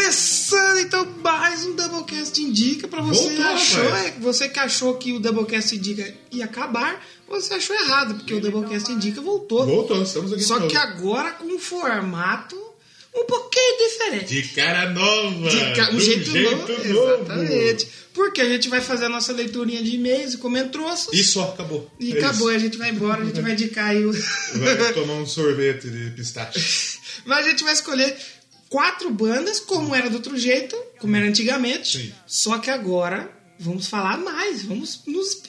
Começando então mais um Doublecast Indica pra você Voltou, achou, é, você que achou que o Doublecast Indica ia acabar, você achou errado, porque o Doublecast Indica voltou. Voltou, estamos aqui Só que agora com um formato um pouquinho diferente. De cara nova. De ca- um do jeito, novo. novo. Exatamente. Porque a gente vai fazer a nossa leiturinha de e-mails e comentroços. E só, acabou. E É acabou, isso. a gente vai embora, a gente vai indicar aí o. Vai tomar um sorvete de pistache. Mas a gente vai escolher quatro bandas, como era do outro jeito, como era antigamente. Sim. Só que agora vamos falar mais, vamos nos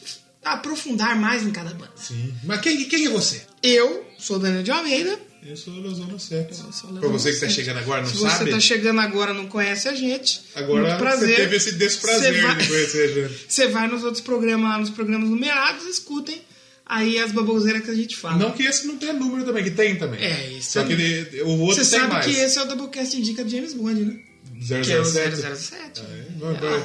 aprofundar mais em cada banda. Sim. Mas quem, quem é você? Eu sou o Daniel de Almeida. Eu sou o Leozono 7. Eu sou o Pra você que tá chegando agora, não Se sabe? você tá chegando agora não conhece a gente, Agora muito prazer. você teve esse desprazer Você vai- de conhecer a gente. Você vai nos outros programas, lá nos programas numerados, escutem aí as baboseiras que a gente fala. Não que esse não tenha número também, que tem também. É, isso Só é- que ele- o outro Você tem sabe mais. que esse é o Doublecast Indica de James Bond, né? Que é o 007. 007. É, vai, vai,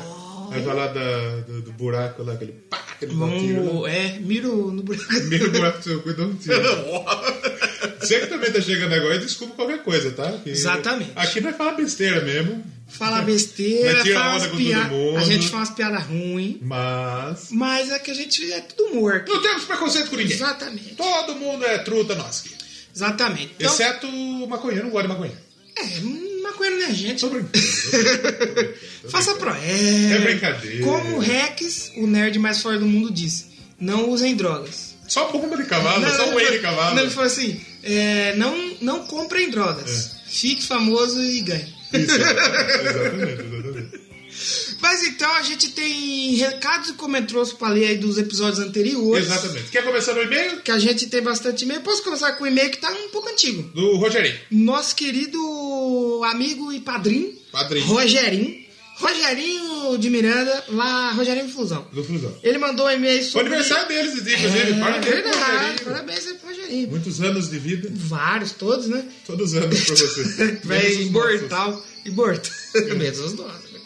vai falar da- do, do buraco lá, aquele pá, aquele tiro lá. Vamos, é, miro no buraco. Meio buraco do seu cu, dá um tiro. Você que também tá chegando agora, desculpa qualquer coisa, tá? Que Exatamente. Aqui nós fala besteira mesmo, Fala besteira, Mas tira fala onda mundo. A gente fala umas piadas ruins, mas. mas é que a gente é tudo humor. aqui. Não temos preconceito com ninguém. Exatamente. Todo mundo é truta nossa aqui. Exatamente. Então, Exceto o maconheiro, não gosta de maconheiro. é, maconheiro não é gente. Tô brincando. tô brincando. Faça pro É brincadeira. Como o Rex, o nerd mais forte do mundo, disse: não usem drogas. Só bomba de cavalo, só ele whey de cavalo. Não, ele falou assim: é, não, não comprem drogas. Fique famoso e ganhe. Isso, exatamente, exatamente. Mas então a gente tem recados e comentários pra ler aí dos episódios anteriores. Exatamente. Quer começar no e-mail? Que a gente tem bastante e-mail. Posso começar com o e-mail que tá um pouco antigo. Do Rogerinho. Nosso querido amigo e padrinho, Padrinho. Rogerinho. Rogerinho de Miranda, lá, Rogerinho Fusão. Do Flusão. Ele mandou um e-mail O sobre. aniversário deles, inclusive. É, Parabéns, verdade, Rogerinho. parabéns aí pro Rogerinho. Muitos anos de vida. Vários, todos, né? Todos os anos pra você. Os imortal. Imortal. Menos os nossos. né?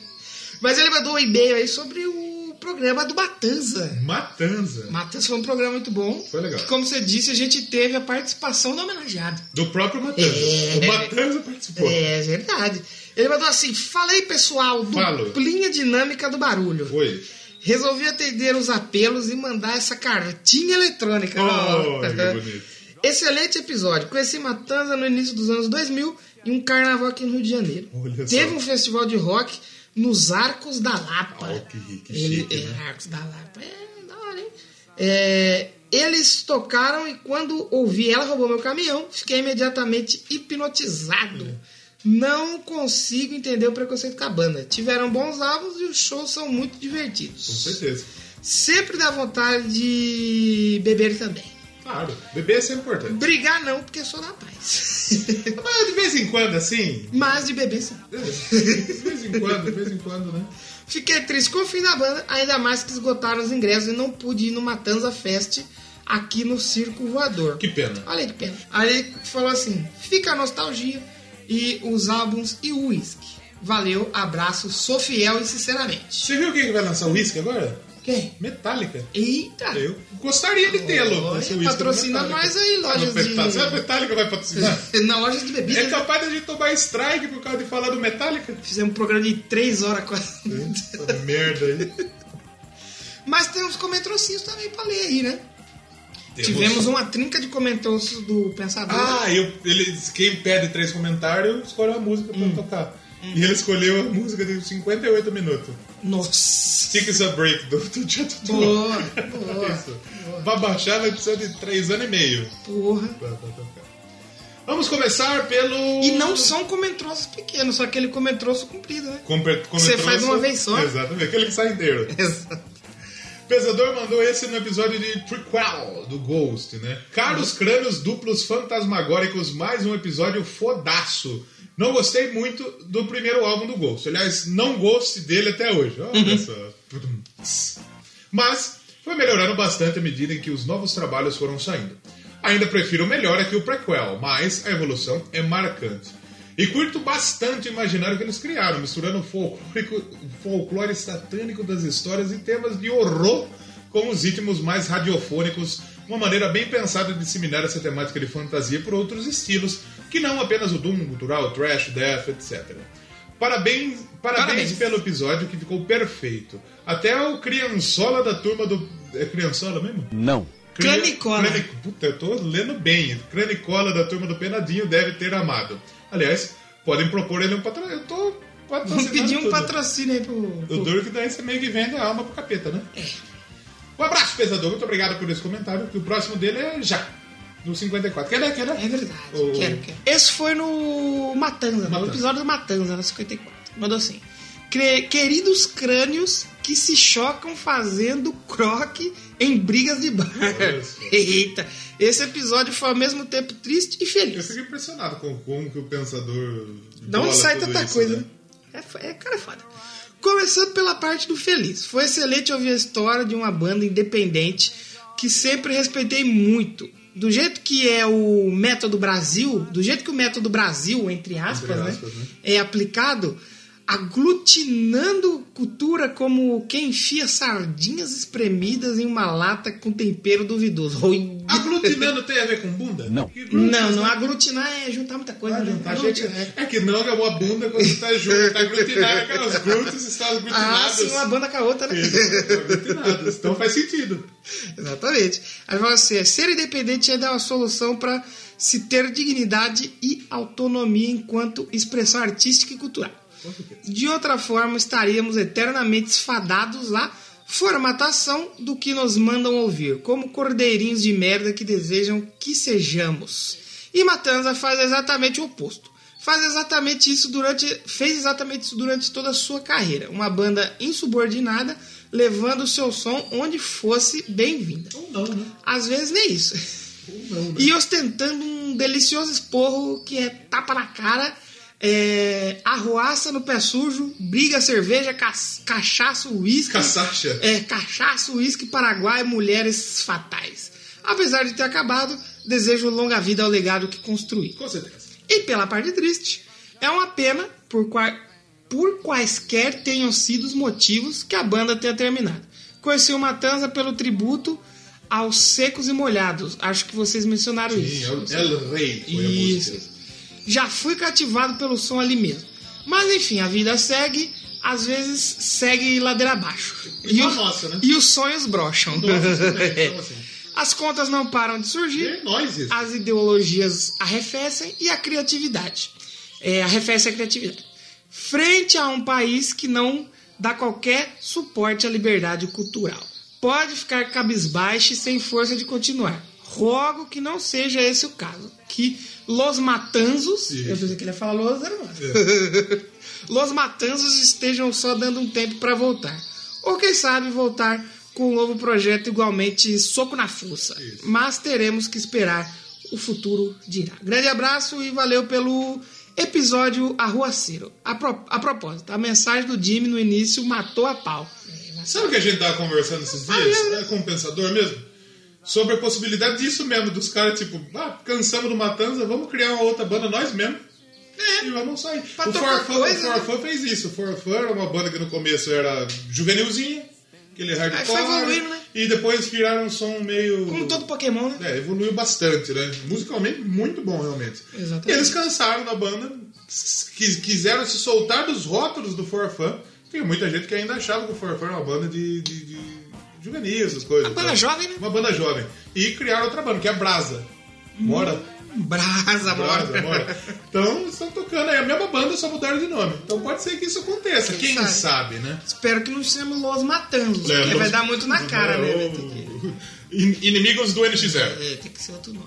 Mas ele mandou um e-mail aí sobre o programa do Matanza. Matanza. Matanza foi um programa muito bom. Foi legal. Que, como você disse, a gente teve a participação do homenageado. Do próprio Matanza. É. O Matanza participou. É verdade. Ele mandou assim: falei pessoal, Falo. duplinha dinâmica do barulho. Oi. Resolvi atender os apelos e mandar essa cartinha eletrônica. Oh. Excelente episódio. Conheci Matanza no início dos anos 2000 em um carnaval aqui no Rio de Janeiro. Olha Teve só. um festival de rock nos Arcos da Lapa. Oh, que que Ele, chique, é, né? Arcos da Lapa. É, da hora, hein? É, eles tocaram e quando ouvi Ela Roubou Meu Caminhão, fiquei imediatamente hipnotizado. É. Não consigo entender o preconceito com a banda. Tiveram bons álbuns e os shows são muito Com divertidos. certeza. Sempre dá vontade de beber também. Claro. Beber é sempre importante. Brigar não, porque sou da paz. Mas de vez em quando, assim. Mas de beber sim. De vez em quando, de vez em quando, né? Fiquei triste com o fim da banda, ainda mais que esgotaram os ingressos e não pude ir no Matanza Fest aqui no Circo Voador. Que pena. Olha que pena. Aí ele falou assim: fica a nostalgia e os álbuns e o uísque. Valeu, abraço, sou fiel e sinceramente. Você viu quem vai lançar o uísque agora? Quem? Metallica. Eita! Eu gostaria de tê-lo. Patrocina nós aí, lojas Ah, no de-. Será que Metallica vai patrocinar? Na loja de bebida. É capaz de a gente tomar strike por causa de falar do Metallica? Fizemos um programa de 3 horas quase. Merda aí. Mas tem uns comentrocinhos também pra ler aí, né? Temos- Tivemos uma trinca de comentários do Pensador. Ah, eu, ele, quem pede três comentários escolhe uma música Hum. pra tocar. E ele escolheu a música de 58 minutos. Nossa! Tickets a Break do, Jet Two. Boa, boa. Isso. Pra baixar vai precisar de 3 anos e meio. Porra. pra- pra tocar. Vamos começar pelo. E não são comentroços pequenos, só aquele comentroço comprido, né? Comper- Você faz uma vez só. Exatamente, aquele que sai inteiro. Exato. Pesador mandou esse no episódio de prequel do Ghost, né? Caros crânios duplos fantasmagóricos, mais um episódio fodaço. Não gostei muito do primeiro álbum do Ghost. Aliás, não gosto dele até hoje. Olha só. Mas foi melhorando bastante à medida em que os novos trabalhos foram saindo. Ainda prefiro o melhor aqui o prequel, mas a evolução é marcante. E curto bastante o imaginário que eles criaram, misturando o folclórico- o folclore satânico das histórias e temas de horror com os ritmos mais radiofônicos, uma maneira bem pensada de disseminar essa temática de fantasia por outros estilos, que não apenas o doom cultural, trash, death, etc. Parabéns, parabéns, Parabéns. pelo episódio que ficou perfeito. Até o criançola da turma do. É criançola mesmo? Não. Cranicola. Crani- Puta, eu tô lendo bem. Cranicola da turma do Penadinho deve ter amado. Aliás, podem propor ele um patrocínio. Eu tô Vamos patrocinando pedir um tudo. patrocínio aí pro. O duro que daí você meio que vende a alma pro capeta, né? Um abraço, pesador. Muito obrigado por esse comentário. O próximo dele é já. No 54. Quer, quer? É verdade, O- quero, quero. Esse foi no Matanza, no Matanza. episódio do Matanza, no 54. Mandou assim. "Cre- Queridos crânios que se chocam fazendo croque em brigas de bar. Eita, esse episódio foi ao mesmo tempo triste e Eu feliz. fico impressionado com como que o pensador. De onde sai tanta isso, coisa, né? né? É, é cara é foda. Começando pela parte do feliz. Foi excelente ouvir a história de uma banda independente que sempre respeitei muito. Do jeito que é o método Brasil, do jeito que o método Brasil, entre aspas, Entre né, aspas, né? é aplicado, aglutinando cultura como quem enfia sardinhas espremidas em uma lata com tempero duvidoso. Oi. Aglutinando tem a ver com bunda? Não. Não, não, né? aglutinar é juntar muita coisa. Ah, né? que, Aglutinar. é que não é uma bunda quando você tá junto, tá aglutinado, aquelas glúteos estão Ah, aglutinadas. sim, uma banda com a outra, né? Aglutinadas. Então faz sentido. Exatamente. Aí fala assim: ser independente é dar uma solução para se ter dignidade e autonomia enquanto expressão artística e cultural. De outra forma, estaríamos eternamente esfadados à formatação do que nos mandam ouvir, como cordeirinhos de merda que desejam que sejamos. E Matanza faz exatamente o oposto. Faz exatamente isso durante. fez exatamente isso durante toda a sua carreira. Uma banda insubordinada, levando o seu som onde fosse bem-vinda. Ou não, né? Às vezes nem isso. Ou não, né? E ostentando um delicioso esporro que é tapa na cara, é, arruaça no pé sujo, briga, cerveja, ca cachaça, uísque. Caçacha. É, cachaça, uísque, Paraguai, mulheres fatais. Apesar de ter acabado, desejo longa vida ao legado que construí. Com certeza. E pela parte triste, é uma pena por, qua- por quaisquer tenham sido os motivos que a banda tenha terminado. Conheci o Matanza pelo tributo aos secos e molhados. Acho que vocês mencionaram Sim, isso. é o El Rey foi a Isso. Já fui cativado pelo som ali mesmo. Mas enfim, a vida segue, às vezes segue ladeira abaixo. Igual o- a nossa, né? e os sonhos brocham. Então, assim. As contas não param de surgir É nós as ideologias arrefecem e a criatividade. É, arrefece a criatividade. Frente a um país que não dá qualquer suporte à liberdade cultural. Pode ficar cabisbaixo e sem força de continuar. Rogo que não seja esse o caso. Que Los Matanzos, Isso. eu pensei que ele ia falar Los Hermanos. Los Matanzos estejam só dando um tempo para voltar. Ou quem sabe voltar com um novo projeto igualmente soco na fuça. Mas teremos que esperar o futuro dirá. Grande abraço e valeu pelo episódio Arruaceiro. A, pro- a propósito, a mensagem do Jimmy no início matou a pau. Sabe o que a gente tava conversando esses dias? É, com o pensador mesmo? Sobre a possibilidade disso mesmo, dos caras, tipo, ah, cansamos do Matanza, vamos criar uma outra banda nós mesmos. E vamos sair. Pra o Forfã, Forfã fez isso. O Forfã era uma banda que no começo era juvenilzinha, aquele hardcore. Aí foi evoluindo, né? E depois criaram um som meio. Como todo Pokémon, né? É, evoluiu bastante, né? Musicalmente, muito bom, realmente. Exatamente. E eles cansaram da banda, quis- quiseram se soltar dos rótulos do Forfã. Tem muita gente que ainda achava que o Forfã era uma banda de, de, de juvenil, essas coisas. Uma banda Então, jovem, né? Uma banda jovem. E criaram outra banda, que é a Brasa. Mora? Brasa, Brasa, mano. mora. Então, estão tocando aí. A mesma banda, só mudaram de nome. Então pode ser que isso aconteça. Quem Quem, sabe? sabe? né? Espero que não chame Los Matanzos, É, porque Los- vai dar muito na cara, né? que- Inimigos do NX0. É, tem que ser outro nome.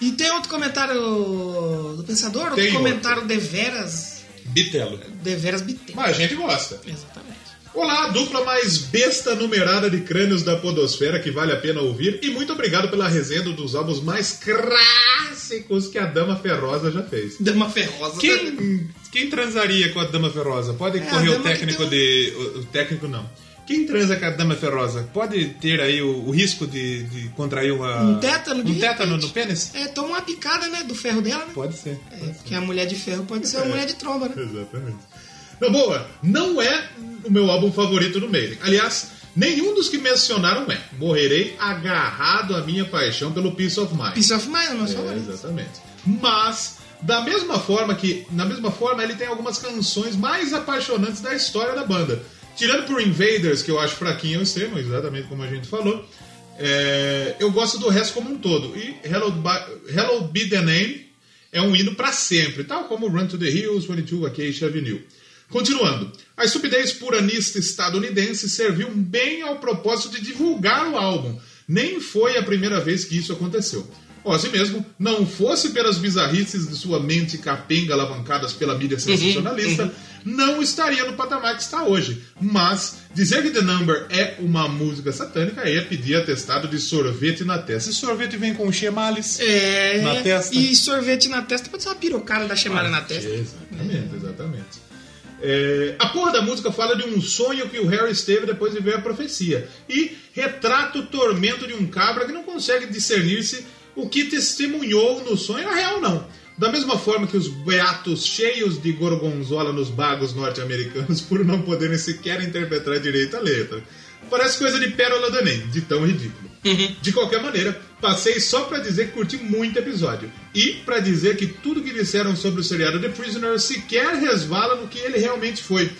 E tem outro comentário do Pensador? Outro Tem comentário deveras. Bitelo. Deveras bitelo. Mas a gente gosta. Exatamente. Olá, dupla mais besta numerada de crânios da podosfera que vale a pena ouvir. E muito obrigado pela resenha dos álbuns mais clássicos que a Dama Ferrosa já fez. Dama Ferrosa. Quem, quem transaria com a Dama Ferrosa? Pode É, correr o técnico um- de... O, técnico não. Quem transa com a Dama Ferrosa pode ter aí o, o risco de, de contrair uma... Um tétano, de Um tétano no pênis? É, toma uma picada, né? Do ferro dela, né? Pode ser. É, porque a mulher de ferro pode ser a mulher de tromba, né? Exatamente. Na boa, não é o meu álbum favorito do Maiden. Aliás, nenhum dos que mencionaram é. Morrerei agarrado à minha paixão pelo Peace of Mind. Peace of Mind, não É, só exatamente. Mas Da mesma forma que, na mesma forma, ele tem algumas canções mais apaixonantes da história da banda. Tirando por Invaders, que eu acho fraquinho ao extremo, exatamente como a gente falou, é, eu gosto do resto como um todo. E Hello, Hello Be The Name é um hino para sempre, tal como Run to the Hills, 22 Acacia Avenue. Continuando, a estupidez puranista estadunidense serviu bem ao propósito de divulgar o álbum. Nem foi a primeira vez que isso aconteceu. Ozzy mesmo, não fosse pelas bizarrices de sua mente capenga alavancadas pela mídia uhum, sensacionalista, uhum, uhum. não estaria no patamar que está hoje. Mas dizer que The Number é uma música satânica é pedir atestado de sorvete na testa. E sorvete vem com chemales é, na testa. E sorvete na testa pode ser uma pirocada da chemale ah, na testa. Exatamente, exatamente. É, a porra da música fala de um sonho que o Harry esteve depois de ver a profecia. E retrata o tormento de um cabra que não consegue discernir-se o que testemunhou no sonho é real, não. Da mesma forma que os beatos cheios de gorgonzola nos bagos norte-americanos por não poderem sequer interpretar direito a letra. Parece coisa de pérola do Enem, de tão ridículo. Uhum. De qualquer maneira, passei só para dizer que curti muito episódio. E para dizer que tudo que disseram sobre o seriado The Prisoner sequer resvala no que ele realmente foi.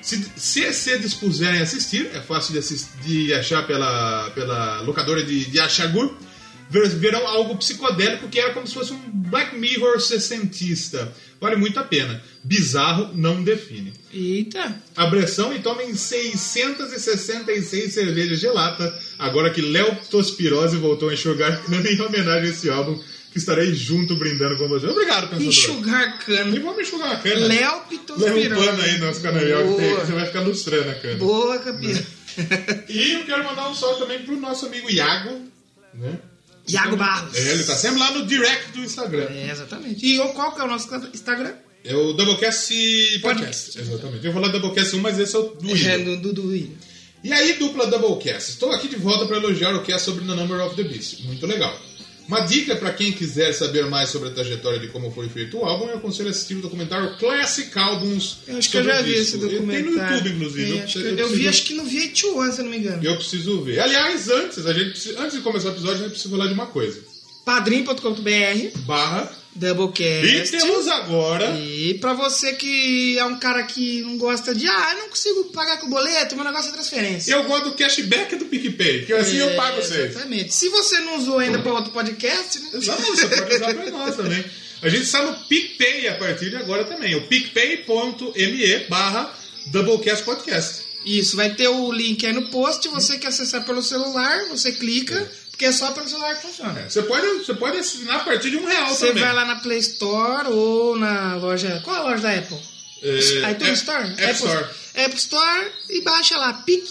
Se, se se dispuserem a assistir, é fácil de, assistir, de achar pela, pela locadora de, de Achagur verão algo psicodélico que era como se fosse um Black Mirror sessentista. Vale muito a pena. Bizarro não define. Eita! Abressão e tomem 666 cervejas de lata, agora que Léo Tospirose voltou a enxugar cana em homenagem a esse álbum que estarei junto brindando com você. Obrigado, pensador. Enxugar cana. E vamos enxugar a cana. Léo Pitospirose. Leva um pano aí no nosso canarial que você vai ficar lustrando a cana. Boa, campeão. E eu quero mandar um salve também pro nosso amigo Iago, né? Iago Barros. É, ele tá sempre lá no direct do Instagram. É, exatamente. E qual que é o nosso Instagram? É o Doublecast Podcast. Exatamente. Eu vou falar Doublecast 1, mas esse é o do William. É, do, do, do William. E aí, dupla Doublecast. Estou aqui de volta para elogiar o que é sobre The Number of the Beast. Muito legal. Uma dica para quem quiser saber mais sobre a trajetória de como foi feito o álbum, eu aconselho a assistir o documentário Classic Albums. Eu acho que eu já vi esse documentário. Tem no YouTube, inclusive. É, eu, eu, eu vi, acho que no VH1, se não me engano. Eu preciso ver. Aliás, antes, a gente, antes de começar o episódio, a gente precisa falar de uma coisa padrim.com.br barra Doublecast. E temos agora. E pra você que é um cara que não gosta de, ah, eu não consigo pagar com boleto, meu negócio é transferência. Eu gosto do cashback do PicPay, que assim é, eu pago vocês. Exatamente. Se você não usou ainda para outro podcast, né? Exato, você pode usar pra nós também. A gente está no PicPay a partir de agora também. O picpay.me barra Doublecast Podcast. Isso, vai ter o link aí no post. Você que acessar pelo celular, você clica. É porque é só pelo celular que funciona. Você pode, você pode assinar a partir de um real você também. Você vai lá na Play Store ou na loja. Qual é a loja da Apple? É, iTunes Store? App Apple, Store. App Store e baixa lá PIC.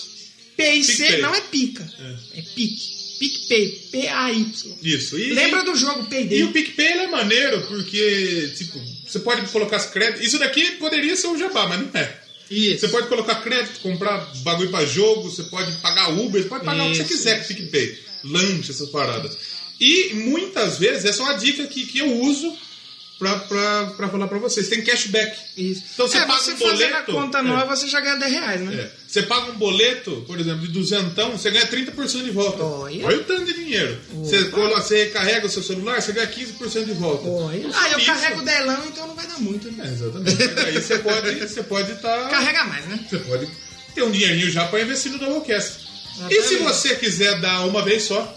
PIC não é pica. É, é PIC. PicPay, P-A-Y. Isso. E, Lembra do jogo Payday? E o PicPay é maneiro porque, tipo, você pode colocar as créditos. Isso daqui poderia ser um jabá, mas não é. Isso. Você pode colocar crédito, comprar bagulho pra jogo, você pode pagar Uber, você pode pagar Isso. o que você quiser com o PicPay lanche, essas paradas. E muitas vezes, essa é uma dica que, que eu uso pra, pra, pra falar pra vocês. Tem cashback. Isso. Então você é, paga você um boleto. a conta nova, é. você já ganha 10 reais, né? É. Você paga um boleto, por exemplo, de duzentão, você ganha 30% de volta. Olha. Olha o tanto de dinheiro. Você, quando você recarrega o seu celular, você ganha 15% de volta. Olha. Ah, eu isso. carrego delão, então não vai dar muito, né? É, exatamente. aí você pode estar. Pode tá... Carrega mais, né? Você pode ter um dinheirinho já para investir no Doublecast. E se você quiser dar uma vez só,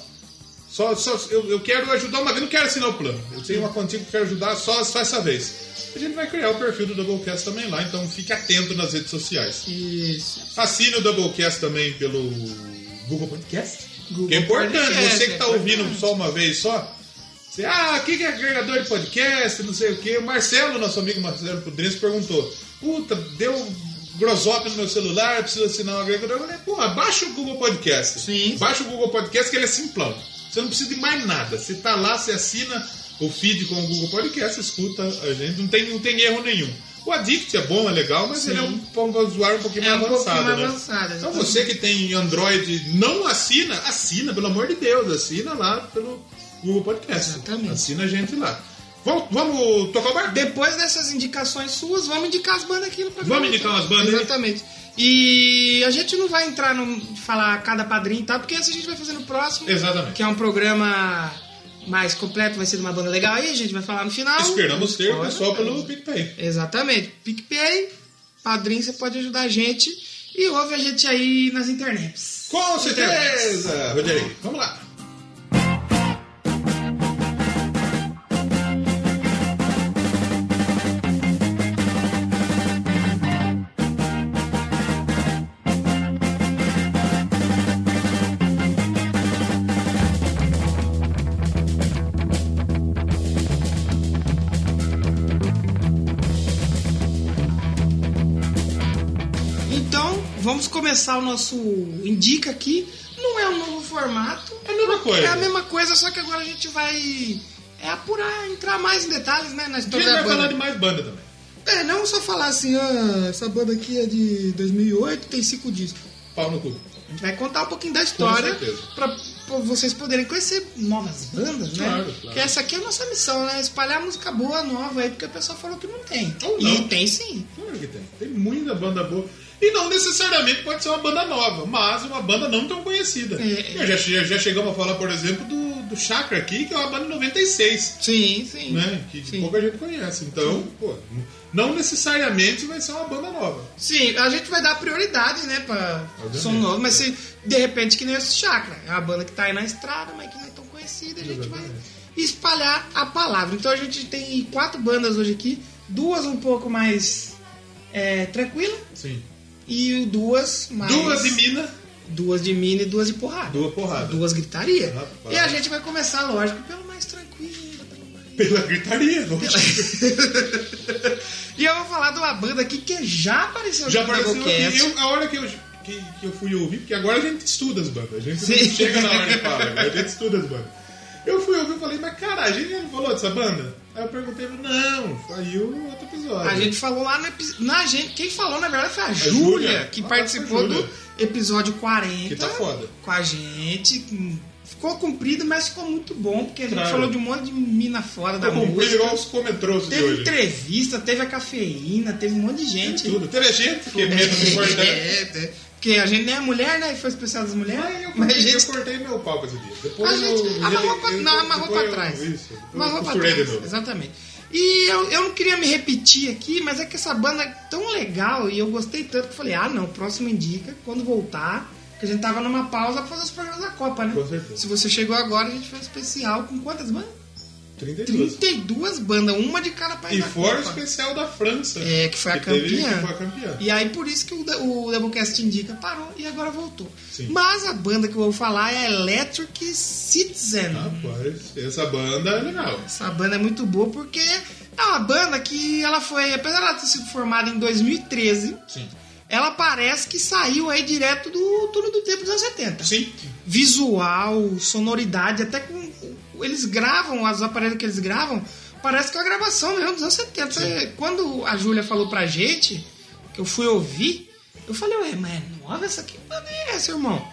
só, só, eu, eu quero ajudar uma vez, não quero assinar o plano. Eu tenho uma quantia que quero ajudar só, só essa vez. A gente vai criar o perfil do Doublecast também lá, então fique atento nas redes sociais. Isso. Assine o Doublecast também pelo Google Podcast. Google que é importante, Podcast, você que está é ouvindo só uma vez só. Você, ah, o que é agregador de podcast, não sei o que. O Marcelo, nosso amigo Marcelo Pudrense, perguntou: Puta, deu grosop no meu celular, preciso assinar um agregador. Eu falei, pô, baixa o Google Podcast. Sim. Baixa o Google Podcast que ele é simplão. Você não precisa de mais nada. Você tá lá, você assina o feed com o Google Podcast, escuta a gente, não tem, não tem erro nenhum. O Addict é bom, é legal, mas Sim. ele é um, um usuário um pouquinho é mais um avançado. mais né? avançado então você que tem Android, não assina, assina, pelo amor de Deus, assina lá pelo Google Podcast. Exatamente. Assina a gente lá. Vamos, vamos tocar o barco? Depois dessas indicações suas, vamos indicar as bandas aqui no programa. Vamos indicar umas bandas? Exatamente. E a gente não vai entrar no falar cada padrinho e tal, porque isso a gente vai fazer no próximo. Exatamente. Que é um programa mais completo, vai ser de uma banda legal aí, a gente vai falar no final. Esperamos ter pessoal pelo PicPay. Exatamente. PicPay, padrinho, você pode ajudar a gente. E ouve a gente aí nas internets. Com certeza! Rogério, vamos lá. Vamos começar o nosso Indica aqui. Não é um novo formato. É a mesma coisa. É a mesma coisa, só que agora a gente vai é, apurar, entrar mais em detalhes, né? Na A história gente da vai falar de mais banda também. É, não só falar assim, ah, essa banda aqui é de 2008, tem cinco discos. Pau no cu. A gente vai contar um pouquinho da história certeza. pra, pra vocês poderem conhecer novas bandas, né? Claro, claro. Que essa aqui é a nossa missão, né? Espalhar música boa, nova aí, porque o pessoal falou que não tem. Ou E não. tem sim. Claro que tem. Tem muita banda boa. E não necessariamente pode ser uma banda nova, mas uma banda não tão conhecida. É. Eu já, che- já chegamos a falar, por exemplo, do, do Chakra aqui, que é uma banda de 96. Sim, sim. Né? Que, Sim. pouca gente conhece. Então, pô, não necessariamente vai ser uma banda nova. Sim, a gente vai dar prioridade, né, pra Obviamente. som novo, mas se de repente que nem esse Chakra, é uma banda que tá aí na estrada, mas que não é tão conhecida, a gente vai Exatamente. espalhar a palavra. Então a gente tem quatro bandas hoje aqui, duas um pouco mais é, tranquila Sim. E duas mais. Duas de mina, Duas de mina e duas de porrada. duas porradas. Duas gritaria. Rapaz. E a gente vai começar, lógico, pelo mais tranquilo. pelo mais- Pela gritaria, lógico. E eu vou falar de uma banda aqui que já apareceu Já no apareceu aqui. Eu, a hora que eu, que, que eu fui ouvir, porque agora a gente estuda as bandas. A gente Sim. não chega na hora de falar, a gente estuda as bandas. Eu fui ouvir e falei, mas cara, a gente não falou dessa banda? Aí eu perguntei, não, saiu outro episódio. A gente falou lá episódio. Na gente, quem falou, na verdade, foi a, Júlia. Júlia, que Ah, participou foi a Júlia. do episódio 40. Que tá foda. Com a gente. Ficou comprido, mas ficou muito bom, porque a gente falou de um monte de mina fora da música. igual os Teve hoje. entrevista, teve a cafeína, teve um monte de gente. Tudo. Teve gente que é menos importante. É, é. Porque a gente nem é mulher, né? E foi especial das mulheres. Mas eu, mas a cortei, gente eu cortei meu pau esse dia. Depois A gente eu, amarrou pra, eu- não, amarrou pra eu- trás. Isso. eu Amarrou pra trás, exatamente. E eu, eu não queria me repetir aqui, mas é que essa banda é tão legal e eu gostei tanto que eu falei, ah não, próximo indica, quando voltar, que a gente tava numa pausa pra fazer os programas da Copa, né? Com certeza. Se você chegou agora, a gente fez um especial com quantas bandas? 32. 32 bandas, uma de cada país E fora o Copa. especial da França. É, que foi a teve- campeã. que foi a campeã. E aí por isso que o, o Doublecast Indica parou e agora voltou. Sim. Mas a banda que eu vou falar é Electric Citizen. Rapaz, essa banda é legal. Essa banda é muito boa porque é uma banda que ela foi, apesar dela ter sido formada em 2013, Sim. ela parece que saiu aí direto do túnel do tempo dos anos 70. Sim. Visual, sonoridade, até com. Eles gravam, os aparelhos que eles gravam, parece que é uma gravação mesmo dos anos 70. Você- Quando a Júlia falou pra gente, que eu fui ouvir, eu falei, ué, mas é nova essa aqui? Que banda é essa, irmão?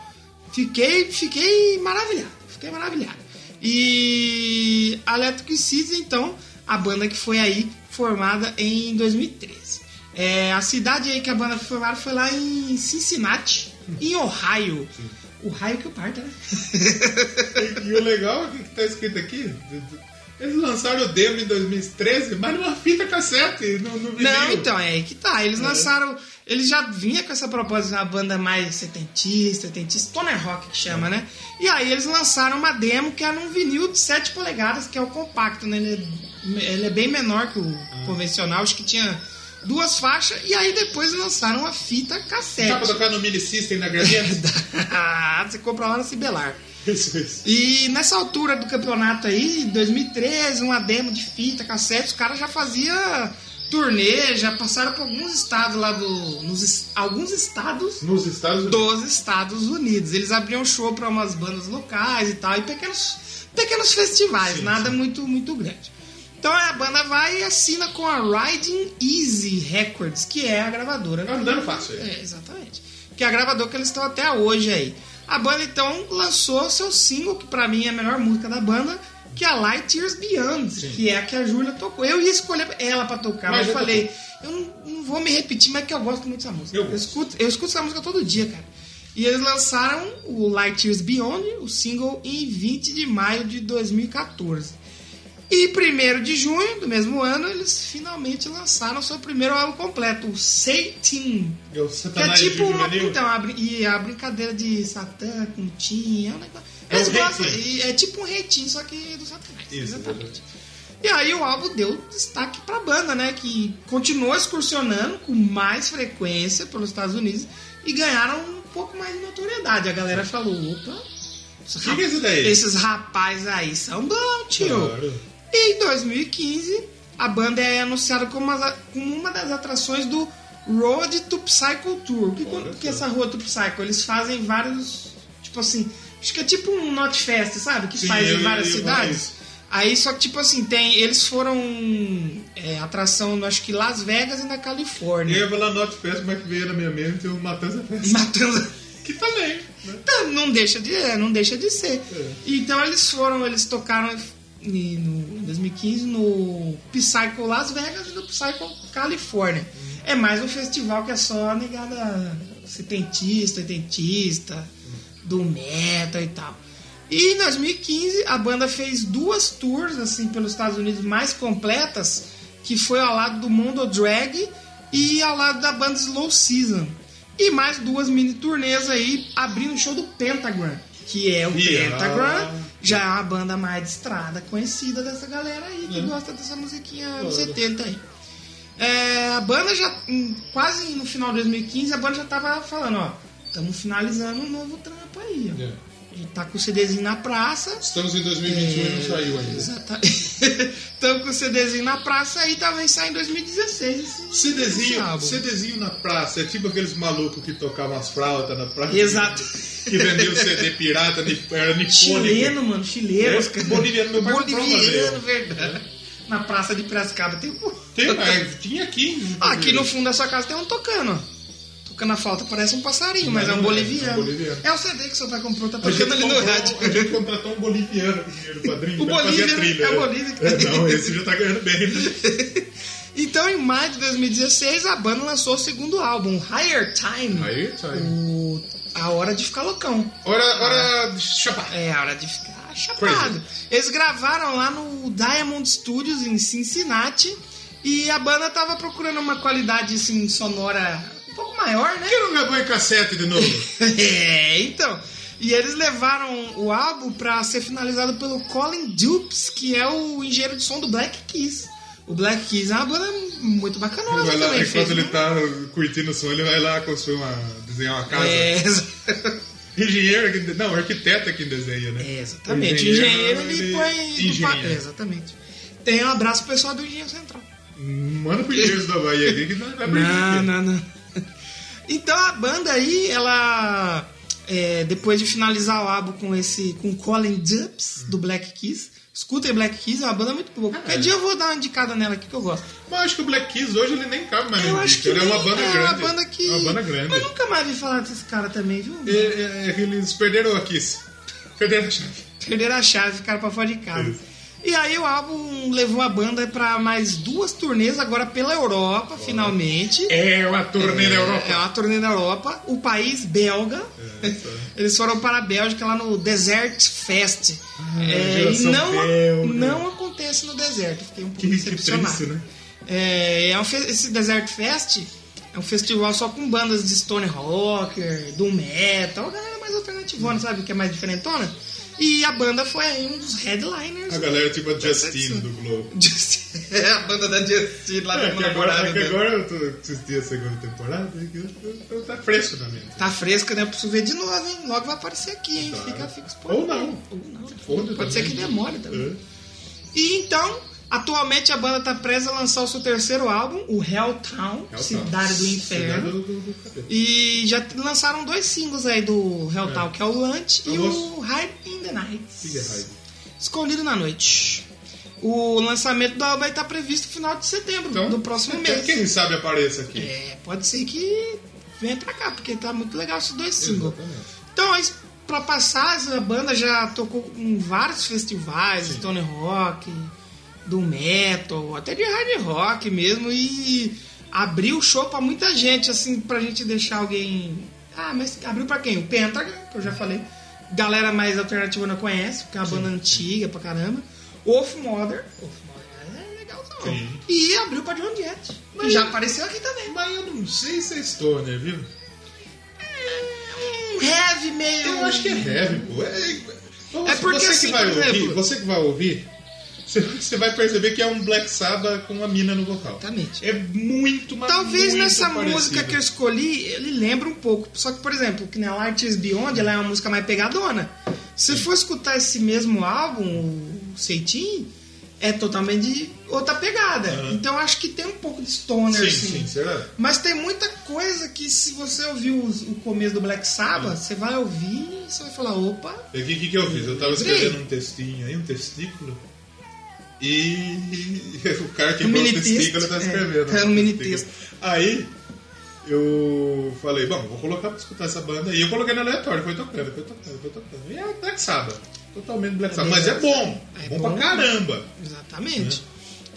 Fiquei, fiquei maravilhado. Fiquei maravilhado. E a Electric City, então, a banda que foi aí formada em 2013. É, a cidade aí que a banda foi formada foi lá em Cincinnati, em Ohio. O raio que o parta, né? E, o legal é que tá escrito aqui. Eles lançaram o demo em 2013, mas numa fita cassete, no, no vinil. Não, então, é aí que tá. Eles lançaram. Eles já vinha com essa proposta de uma banda mais setentista, setentista, stoner rock que chama, né? E aí eles lançaram uma demo que é num vinil de 7 polegadas, que é o compacto, né? Ele é, ele é bem menor que o Ah. convencional, acho que tinha duas faixas, e aí depois lançaram uma fita Dá pra cassete. tocar no Mini System na Gradiente? Você compra lá na Cibelar. isso, isso. E nessa altura do campeonato aí, 2013, uma demo de fita, cassete, os caras já faziam turnê, já passaram por alguns estados lá do. Nos, alguns estados Nos Estados Unidos. dos Estados Unidos. Eles abriam show para umas bandas locais e tal, e pequenos, pequenos festivais, Sim, nada sim. muito, muito grande. Então a banda vai e assina com a Riding Easy Records, que é a gravadora. Tá andando fácil aí. É, exatamente. Que é a gravadora que eles estão até hoje aí. A banda então lançou seu single, que pra mim é a melhor música da banda, que é a Light Years Beyond, Sim. que é a que a Júlia tocou. Eu ia escolher ela pra tocar, Mas mas, eu falei, eu não, não vou me repetir, mas é que eu gosto muito dessa música. Eu Eu, escuto, eu escuto essa música todo dia, cara. E eles lançaram o Light Years Beyond, o single, em 20 de maio de 2014. E 1 de junho do mesmo ano, eles finalmente lançaram seu primeiro álbum completo, o Satan. É o Que é tipo uma, então, e a brincadeira de Satã com Tim, é um negócio. É Eles um gostam, reitinho. e é tipo um reitinho, só que do Satanás. Isso, exatamente. E aí o álbum deu destaque pra banda, né? Que continuou excursionando com mais frequência pelos Estados Unidos e ganharam um pouco mais de notoriedade. A galera falou, opa, esses Que que é isso daí? esses rapazes aí são bons, tio. Claro. E em 2015, a banda é anunciada como uma, como uma das atrações do Road to Psycho Tour. O que, Olha que é essa Road to Psycho? Eles fazem vários. Tipo assim. Acho que é tipo um Not Fest, sabe? Que Sim, faz em várias cidades. Aí só que, tipo assim, tem. Eles foram é, atração, no, acho que Las Vegas e na Califórnia. eu ia falar Not Fest, mas que veio na minha mente o Matanza Fest. Matando. Que também, né? Então, não deixa de é, não deixa de ser. É. Então eles foram, eles tocaram no, em 2015 no Psycho Las Vegas e no Psycho Califórnia. É mais um festival que é só negada setentista, oitentista, do metal e tal. E em 2015 a banda fez duas tours assim pelos Estados Unidos mais completas, que foi ao lado do Mondo Drag e ao lado da banda Slow Season. E mais duas mini turnês aí, abrindo o show do Pentagram, que é o Ih, Pentagram, ah. já é uma banda mais de estrada conhecida dessa galera aí, que É. gosta dessa musiquinha anos Claro. 70 aí. É, a banda já, quase no final de 2015, a banda já tava falando, ó, estamos finalizando um novo trampo aí, ó. É. Gente tá com o CDzinho na praça. Estamos em 2021 e não saiu ainda. Exatamente. Estamos com o CDzinho na praça aí, talvez saia em 2016. esse- esse CDzinho. CDzinho na praça, é tipo aqueles malucos que tocavam as flautas na praça. Exato. Que vendiam CD pirata, era nipônico. Chileno, mano, chileno. É, boliviano, meu pai Boliviano, verdade. Na praça de Piracicaba tem um. Tem, tinha aqui. Ah, Aqui no fundo da sua casa tem um tocando, ó. Tocando a flauta, parece um passarinho, mas é um Não, é, boliviano. é um boliviano. É o CD que seu pai comprou, tá tocando ali no rádio. a gente contratou um boliviano com dinheiro do padrinho O Bolívia, trilha. é o né? Bolívia que É, Não, esse já tá ganhando bem. né? Então, em maio de 2016, a banda lançou o segundo álbum, Higher Time. Tá aí. O... A Hora de Ficar Loucão. Hora, hora de chapar. É, a hora de ficar chapado. Eles gravaram lá no Diamond Studios em Cincinnati e a banda tava procurando uma qualidade assim, sonora pouco maior, né? Por que não gravou em cassete de novo? é, então. E eles levaram o álbum pra ser finalizado pelo Colin Dupes, que é o engenheiro de som do Black Keys. O Black Keys é uma banda muito Ele bacanosa vai lá, também. enquanto fez ele um- tá curtindo o som, ele vai lá construir uma. desenhar uma casa. É, Engenheiro que. Não, arquiteto é quem desenha, né? É, exatamente. O O engenheiro, ele, põe. pa- é, exatamente. Tem um abraço pro pessoal do Engenheiro Central. Manda pro engenheiro da Bahia aqui que não vai Não, não, não. Então a banda aí, ela. é, depois de finalizar o álbum com esse. com Colin Dupes, do Black Keys. Escutem Black Keys, é uma banda muito boa. Qualquer É. dia eu vou dar uma indicada nela aqui que eu gosto. Mas acho que o Black Keys hoje ele nem cabe mais Eu acho disco. que Ele é uma banda é grande. uma banda que. É uma banda grande. Mas nunca mais vi falar desse cara também, viu? É, é, é, eles perderam a Kiss. Perderam a chave. Perderam a chave, ficaram pra fora de casa. E aí o álbum levou a banda pra mais duas turnês agora pela Europa, finalmente. É uma turnê na Europa. É uma turnê na Europa, o país belga. É, tá. Eles foram para a Bélgica lá no Desert Fest. Ah, É, e não, belga. não acontece no deserto. Fiquei um pouco Que, que decepcionado. triste, né? É, é um esse Desert Fest é um festival só com bandas de Stone Rocker, Doom Metal, a galera mais alternativona, sabe? Que é mais diferentona. E a banda foi aí um dos headliners. A galera tipo a Justine do Globo. É a banda da Justine lá É, que namorado agora, é que agora eu tô assistindo a segunda temporada e que eu- tá fresco na mente. Tá fresca, né? Eu preciso ver de novo, hein? Logo vai aparecer aqui, hein? Tá. Fica, spoiler. Ou não. Ou não. Foda Pode ser que também. demore também. É. E então, atualmente a banda tá presa a lançar o seu terceiro álbum, o Helltown, Helltown. Cidade do Inferno. Cidade do- do- do. E já lançaram dois singles aí do Helltown, É. que é o Lunch e Famoso. o Hide in the Night. É. Escondido na Noite. O lançamento do álbum vai estar previsto no final de setembro, Então, do próximo mês. Quem sabe apareça aqui. É, pode ser que venha pra cá, porque tá muito legal esses dois singles. Exatamente. Então, pra passar, a banda já tocou em vários festivais, Stone Rock, do metal, até de hard rock mesmo, e abriu o show pra muita gente, assim, pra gente deixar alguém Ah, mas abriu pra quem? O Pentagon, que eu já falei. Galera mais alternativa não conhece, porque é uma banda antiga pra caramba. Wolf Mother. Wolf Mother é legalzão. Sim. E abriu pra John Jett. Mas- que já apareceu aqui também. Mas eu não sei se é stoner, viu? Um heavy meio. Eu acho que é heavy, pô. É, É porque, você assim, que vai por ouvir, exemplo- você que vai ouvir, você, vai perceber que é um Black Sabbath com uma mina no vocal. Exatamente. É muito, mas Talvez muito nessa parecido. música que eu escolhi, ele lembra um pouco. Só que, por exemplo, que na Light is Beyond, ela é uma música mais pegadona. Se for escutar esse mesmo álbum, o Seitin, é totalmente de outra pegada. Aham. Então eu acho que tem um pouco de stoner, Sim, assim. sim, será? Mas tem muita coisa que se você ouvir o, começo do Black Sabbath, você vai ouvir e você vai falar, opa, O que, que, que eu fiz? Eu tava escrevendo um textinho aí, um testículo. E o cara que Um mandou o mini testículo texto, tá é, escrevendo. é um mini testículo. texto. Aí eu falei, bom, vou colocar pra escutar essa banda. E eu coloquei no aleatório, foi tocando, foi tocando, foi tocando. E é Black Sabbath. Totalmente Black Sabbath. Mas é bom. É bom, bom. pra caramba. exatamente.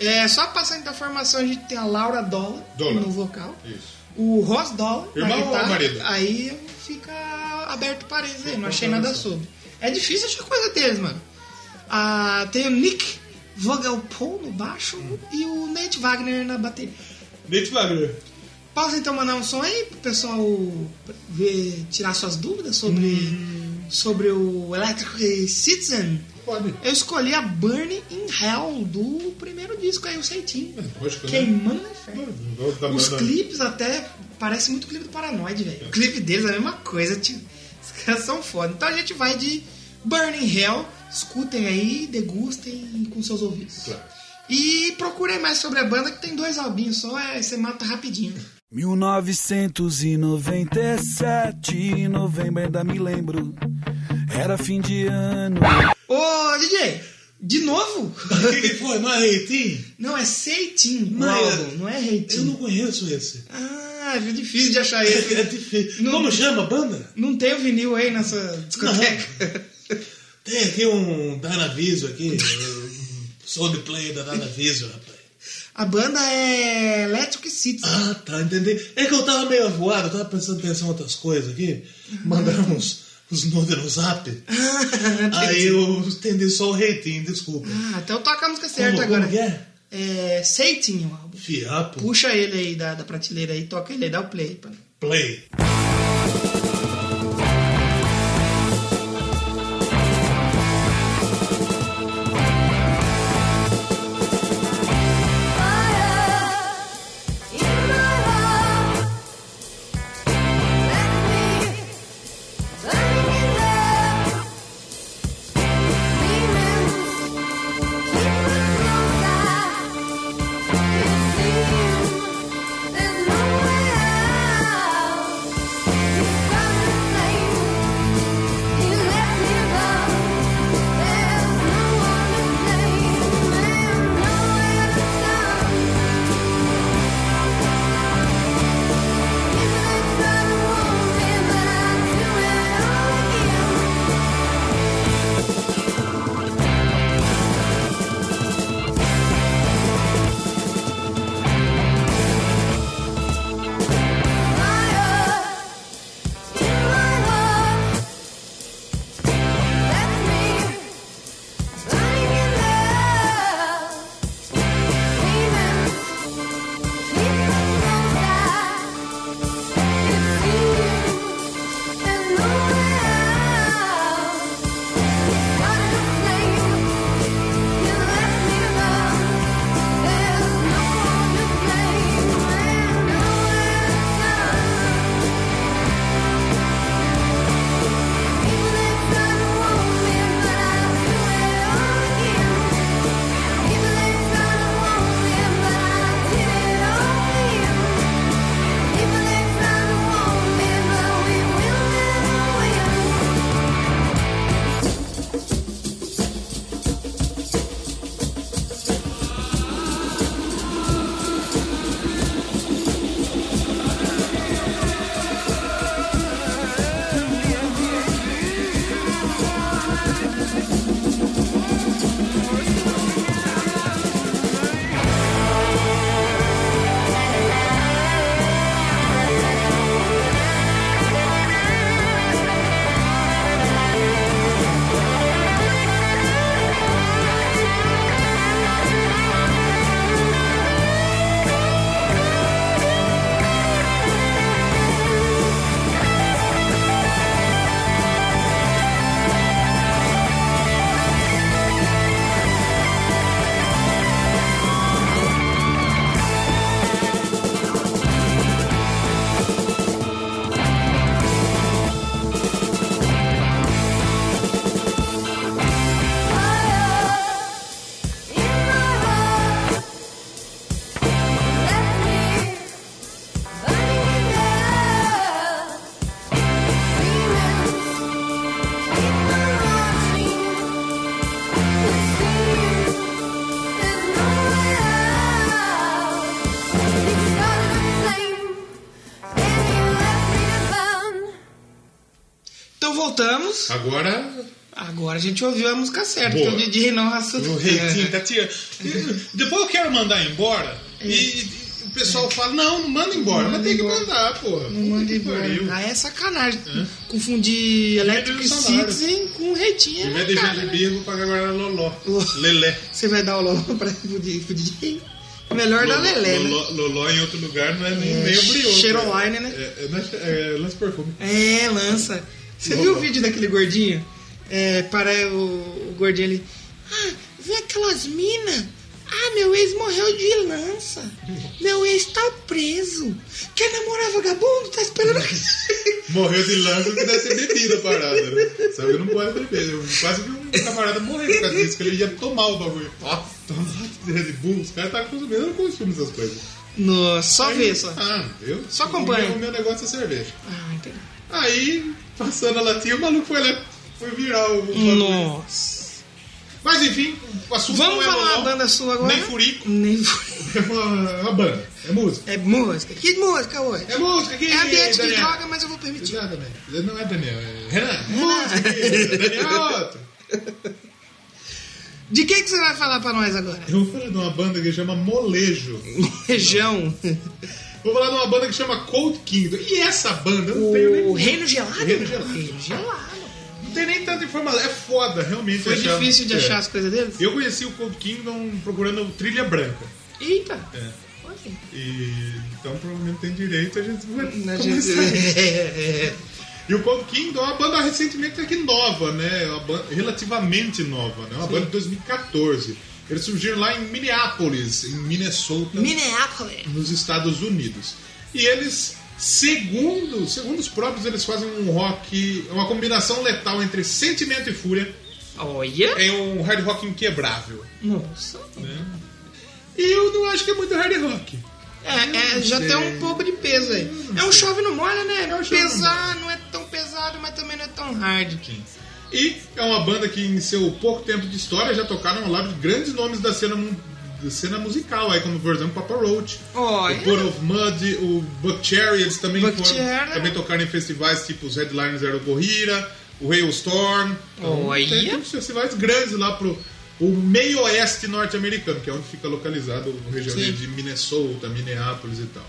É, só passando a informação, a gente tem a Laura Dollar Dollar. no vocal. Isso. O Ross Dollar Irmão ou marido? aí fica aberto parênteses aí, não achei nada sobre. É difícil achar coisa deles, mano. Ah, tem o Nick Vogelpohl no baixo e o Nate Wagner na bateria. Nate Wagner. Posso então mandar um som aí pro pessoal ver, tirar suas dúvidas sobre, Hum. sobre o Electric Citizen? Pode. Eu escolhi a Burning in Hell do primeiro disco aí, o Seitinho. Né? Queimando inferno. Vou dar- Os clipes até parecem muito clipe do Paranoid, velho. O clipe deles é a mesma coisa, tio. Os caras são foda. Então a gente vai de Burning Hell. Escutem aí, degustem com seus ouvidos. Claro. E procurem mais sobre a banda, que tem dois albinhos só, é, você mata rapidinho. 1997, novembro, ainda me lembro. Era fim de ano. Ô, DJ, de novo? O que, que foi? Não é Reitinho? Não, é Seitin o Não é- álbum, não é Reitin. Eu não conheço esse. Ah, é difícil de achar esse. É difícil. Não- Como chama a banda? Não tem o vinil aí nessa discoteca. Tem aqui um Danaviso aqui. Soul play da Danaviso, rapaz. A banda é Electric Citizen. Ah, tá, entendi. É que eu tava meio avoado, eu tava prestando atenção em outras coisas aqui. Mandaram uns, uns nudes no zap. Aí eu entendi só o Reitinho, desculpa. Ah, então toca a música certa Como- agora. como que é? É Seitin o álbum. Fiapo. Puxa ele aí da, da prateleira aí, toca ele aí, dá o play. Play. Agora Agora a gente ouviu a música certa. Boa. Porque o Didi não. O reitinho Depois eu quero mandar embora e, e o pessoal fala, não, não manda embora. Mas manda tem que embora. mandar, porra. Não manda que embora. pariu. Ah, é sacanagem. Confundir Electric. Citizen com retinha. Em né, vez de? Jalebi, eu vou pagar agora Loló. Loló. Lelé. Você vai dar o LOL pra Didi. Melhor da Lelé, né? Loló, Loló em outro lugar não é nem, É, nem o brioco. Cheiroline, né? É, é, não é, é lance perfume. É, lança. Você viu o vídeo daquele gordinho? É, para o, o gordinho ali. Ah, vê aquelas minas. Ah, meu ex morreu de lança. Meu ex tá preso. Quer namorar vagabundo? Tá esperando aqui. Morreu de lança que deve ser bebida a parada, né? Sabe que não pode beber. Eu quase vi um camarada morrer por causa disso, que ele ia tomar o bagulho. Ó, tomar de Red Bull. Os caras tá consumindo, eu não consumo essas coisas. Nossa, só Aí- vê só. Ah, eu? Só acompanha. O meu, o meu negócio é cerveja. Ah, entendi. Aí, passando a latinha, o maluco foi lá, foi virar o. Nossa. Mas enfim, o assunto Vamos é falar Loló, uma banda sua agora? Nem furico. Nem furico. É uma, é uma banda, é música. É música. Que música hoje? É música aqui, É ambiente de Daniel. droga, mas eu vou permitir. Exatamente. Não é Daniel, é Renan. Música Daniel é outro. De quem que você vai falar pra nós agora? Eu vou falar de uma banda que chama Molejo. Região. Vou falar de uma banda que chama Cold Kingdom. E essa banda, não tenho O nem, Reino Gelado? Reino Gelado. Reino Gelado. não tenho nem tanta informação. É foda, realmente. Foi achar- difícil de é. achar as coisas deles? Eu conheci o Cold Kingdom procurando Trilha Branca. Eita. É. E, então provavelmente tem direito, a gente vai Na começar. gente- É, E o Cold Kingdom é uma banda recentemente aqui nova, né? Uma banda relativamente nova, né? Uma banda de 2014. Eles surgiram lá em Minneapolis, em Minnesota, Minneapolis. nos Estados Unidos. E eles, segundo, segundo os próprios, eles fazem um rock, uma combinação letal entre sentimento e fúria Olha. em um hard rock inquebrável. Nossa. Né? E eu não acho que é muito hard rock. É, é, já tem um pouco de peso aí. É um chove no molha, né? É no Pesar, não é tão pesado, mas também não é tão hard. E é uma banda que em seu pouco tempo de história já tocaram ao lado de grandes nomes da cena, da cena musical, aí como por exemplo Papa Roach, Olha. o Put of Mud, o Buck Cherry, eles também, Buck foram- Cherry. também tocaram em festivais tipo os Headliners Zero Corrida, o Hailstorm. Então, Olha. Tem festivais grandes lá pro o meio oeste norte-americano, que é onde fica localizado a região Sim. de Minnesota, Minneapolis e tal.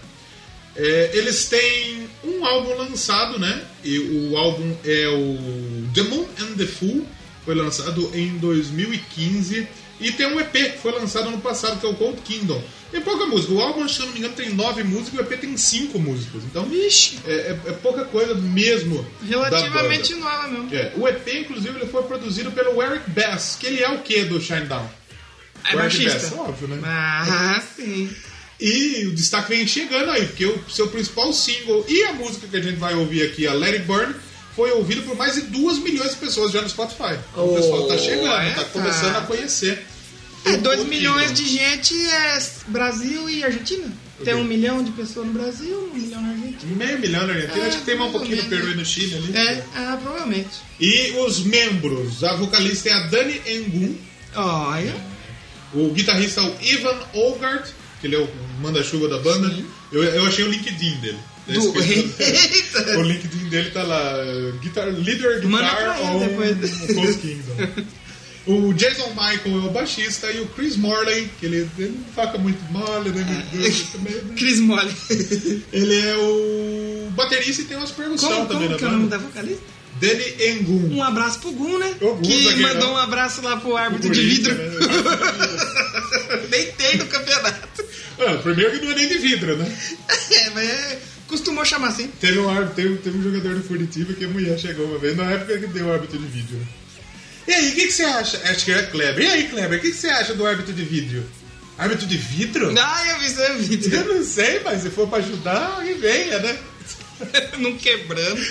É, eles têm um álbum lançado, né? E o álbum é o The Moon and the Fool, foi lançado em 2015. E tem um EP que foi lançado ano passado, que é o Cold Kingdom. Tem pouca música. O álbum, se eu não me engano, tem nove músicas e o EP tem cinco músicas. Então, Vixe. é, é- é pouca coisa mesmo. Relativamente nova mesmo. É, o EP, inclusive, ele foi produzido pelo Eric Bass, que ele é o que do Shinedown? É O Eric. Bass, óbvio, né? Ah, sim. E o destaque vem chegando aí, porque o seu principal single e a música que a gente vai ouvir aqui, a Let It Burn, foi ouvido por mais de 2 milhões de pessoas já no Spotify. Então o pessoal tá Oh, chegando, é, tá tá. começando a conhecer. É, o 2 Cold milhões de gente é Brasil e Argentina. Tem um milhão de pessoas no Brasil, um milhão na Argentina. Meio milhão na Argentina, É, acho que tem mais um pouquinho no Peru e no Chile ali. É, ah, provavelmente. E os membros, a vocalista é a Dani Engun, Olha. o guitarrista é o Ivan Olgard, que ele é o manda-chuva da banda. Eu, eu achei o LinkedIn dele. Do... escrito- Eita. O LinkedIn dele tá lá, uh, guitar, Leader Guitar ou Cold Kingdom. O Jason Michael é o baixista e o Chris Morley, que ele, ele não toca muito mole, né? Também, né? Cris Mole. Ele é o baterista e tem umas Como, também como na que é o nome da vocalista? Danny Engun. Um abraço pro Gun, né? Gun, que mandou um abraço lá pro árbitro O de vidro. né? Deitei no campeonato. Ah, primeiro que não é nem de vidro, né? É, mas é- costumou chamar assim. Teve um, árbitro, teve, teve um jogador do Curitiba que a mulher chegou uma vez, na época que deu o árbitro de vídeo. né? E aí, o que, que você acha? Acho que era Kleber. E aí, Kleber, o que, que você acha do árbitro de vídeo? Árbitro de vidro? Ah, eu vi seu vídeo. Eu não sei, mas se for pra ajudar, que venha, né? não quebrando.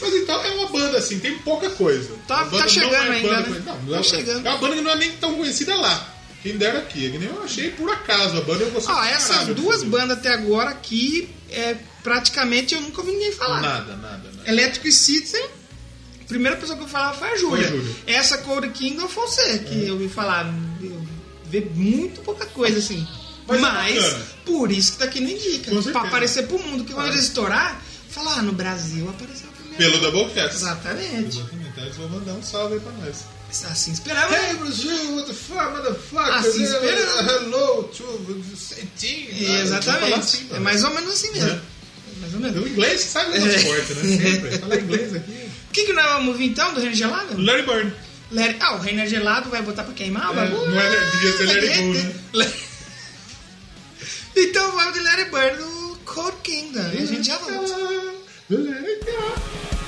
Mas então é uma banda assim, tem pouca coisa. Tá- tá chegando não é ainda, né? Não, não Tá é, chegando. é uma banda que não é nem tão conhecida lá. Quem dera aqui. É que nem eu achei por acaso a banda eu gostei Ó, pra essas caralho duas bandas até agora aqui, é, praticamente eu nunca ouvi ninguém falar. Nada, nada, nada. Electric Citizen, a primeira pessoa que eu falava foi a Júlia. Foi a Júlia. Essa Cold Kingdom foi você, que eu ouvi falar. Eu vi muito pouca coisa assim. Mas Mas, é por isso que tá aqui no Indica. Pra aparecer pro mundo, que quando eles estourar, falar, ah, no Brasil apareceu primeiro. Pelo Doublecast. Exatamente. Exatamente. Então eles vão mandar um salve aí pra nós. Assim esperava. Hey Brasil, what the fuck, motherfucker? Assim esperando. Hello to Santinho. Exatamente. Assim, é mais ou menos assim mesmo. É. É mais ou menos. O inglês sabe o nosso forte, né? Sempre. Fala inglês aqui. O que, que nós vamos ouvir então do Reino Gelado? Larry Bird. Larry... Ah, o Reino Gelado vai botar pra queimar o É, bagulho? não é, devia ser Larry Go, né? Então vamos de Larry Bird do Cold Kingdom. E a gente já volta. Let it go.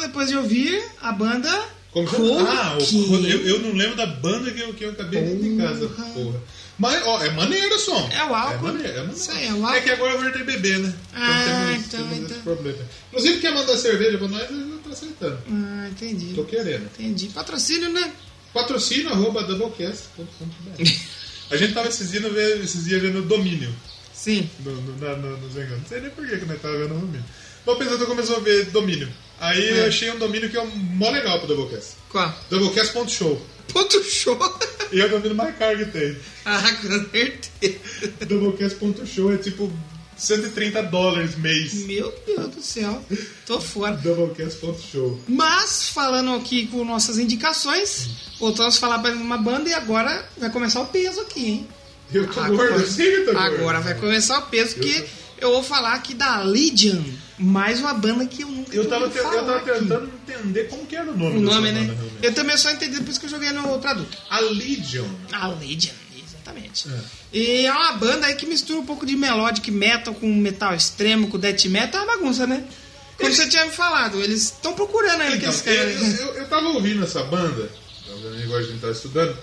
Depois de ouvir a banda Como Cold Ah, o, King. eu, eu não lembro da banda que eu, que eu acabei de em casa, Porra. Mas, ó, é maneiro o som. É o álcool. É maneiro, é maneiro. Isso aí, é o álcool. É que agora eu voltei a beber, né? Ah, temos, então, temos então. problema. Inclusive, quer mandar cerveja pra nós, eu não tô aceitando. Ah, entendi. Tô querendo. Entendi. Patrocínio, né? Patrocínio, arroba doublecast.com.br A gente tava esses dias, vendo- esses dias vendo o domínio Sim. no, no, na, no. Não sei nem por que que nós tava vendo o domínio. Mas o pensador começou a ver domínio. Aí eu achei um domínio que é mó legal pro Doublecast. Qual? Doublecast.show. Ponto show. E é o domínio mais caro que tem. ah, com certeza. Doublecast.show é tipo 130 dólares mês. Meu Deus do céu. Tô fora. Doublecast.show. Mas, falando aqui com nossas indicações, voltamos a falar para uma banda e agora vai começar o peso aqui, hein? Eu tô Agora- gordo, eu sei que eu tô gordo. Agora vai começar o peso, porque eu vou falar aqui da Legion, mais uma banda que eu nunca Eu tava, te- eu tava tentando entender como que era o nome O nome, banda, né? realmente. Eu também só entendi depois que eu joguei no Traduto. A Legion. A Legion, exatamente. É. E é uma banda aí que mistura um pouco de melodic metal com metal extremo, com death metal, é uma bagunça, né? Como você tinha me falado, eles estão procurando ainda Então, aqueles caras. eu, eu tava ouvindo essa banda, vendo igual a gente tava estudando,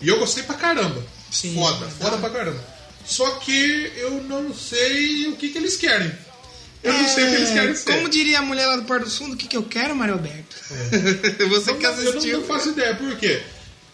e eu gostei pra caramba. Sim, foda, é foda da- pra caramba. Só que eu não sei o que, que eles querem. Eu não sei o que eles querem ser. É, Como diria a mulher lá do Porto do Fundo, o que, que eu quero, Mário Alberto? Você Não, que eu não, assistiu. não faço ideia, por quê?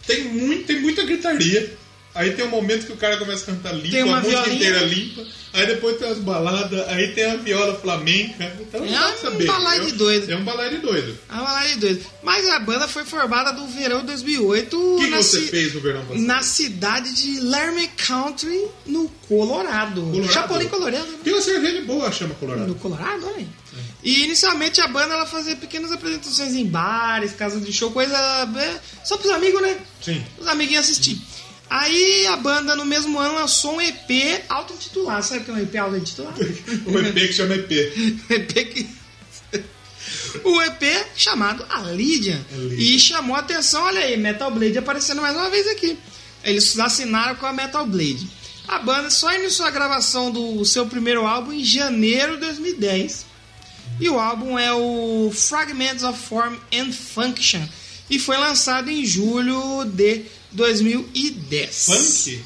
Tem, muito, tem muita gritaria. Aí tem um momento que o cara começa a cantar limpo, Tem uma a música violinha. inteira limpa. Aí depois tem as baladas, aí tem a viola flamenca. Então não É dá um saber. de doido. É um balaio de doido. Ah, lá de doido. Mas a banda foi formada no verão de 2008 O que na, você ci- fez no verão passado? na cidade de Laramie Country, no Colorado. Colorado? Chapolin Colorado, né? Tem uma cerveja boa, chama Colorado. No Colorado, né? E inicialmente a banda ela fazia pequenas apresentações em bares, casas de show, coisa. é, só pros amigos, né? Sim. Os amiguinhos assistir. Aí a banda no mesmo ano lançou um EP auto-intitulado. Sabe o que é um EP auto-intitulado? O EP que chama EP. EP que- o EP chamado A. Lydian. E chamou a atenção, olha aí, Metal Blade aparecendo mais uma vez aqui. Eles assinaram com a Metal Blade. A banda só iniciou a gravação do seu primeiro álbum em janeiro de 2010. E o álbum é o Fragments of Form and Function. E foi lançado em julho de 2010. Funk?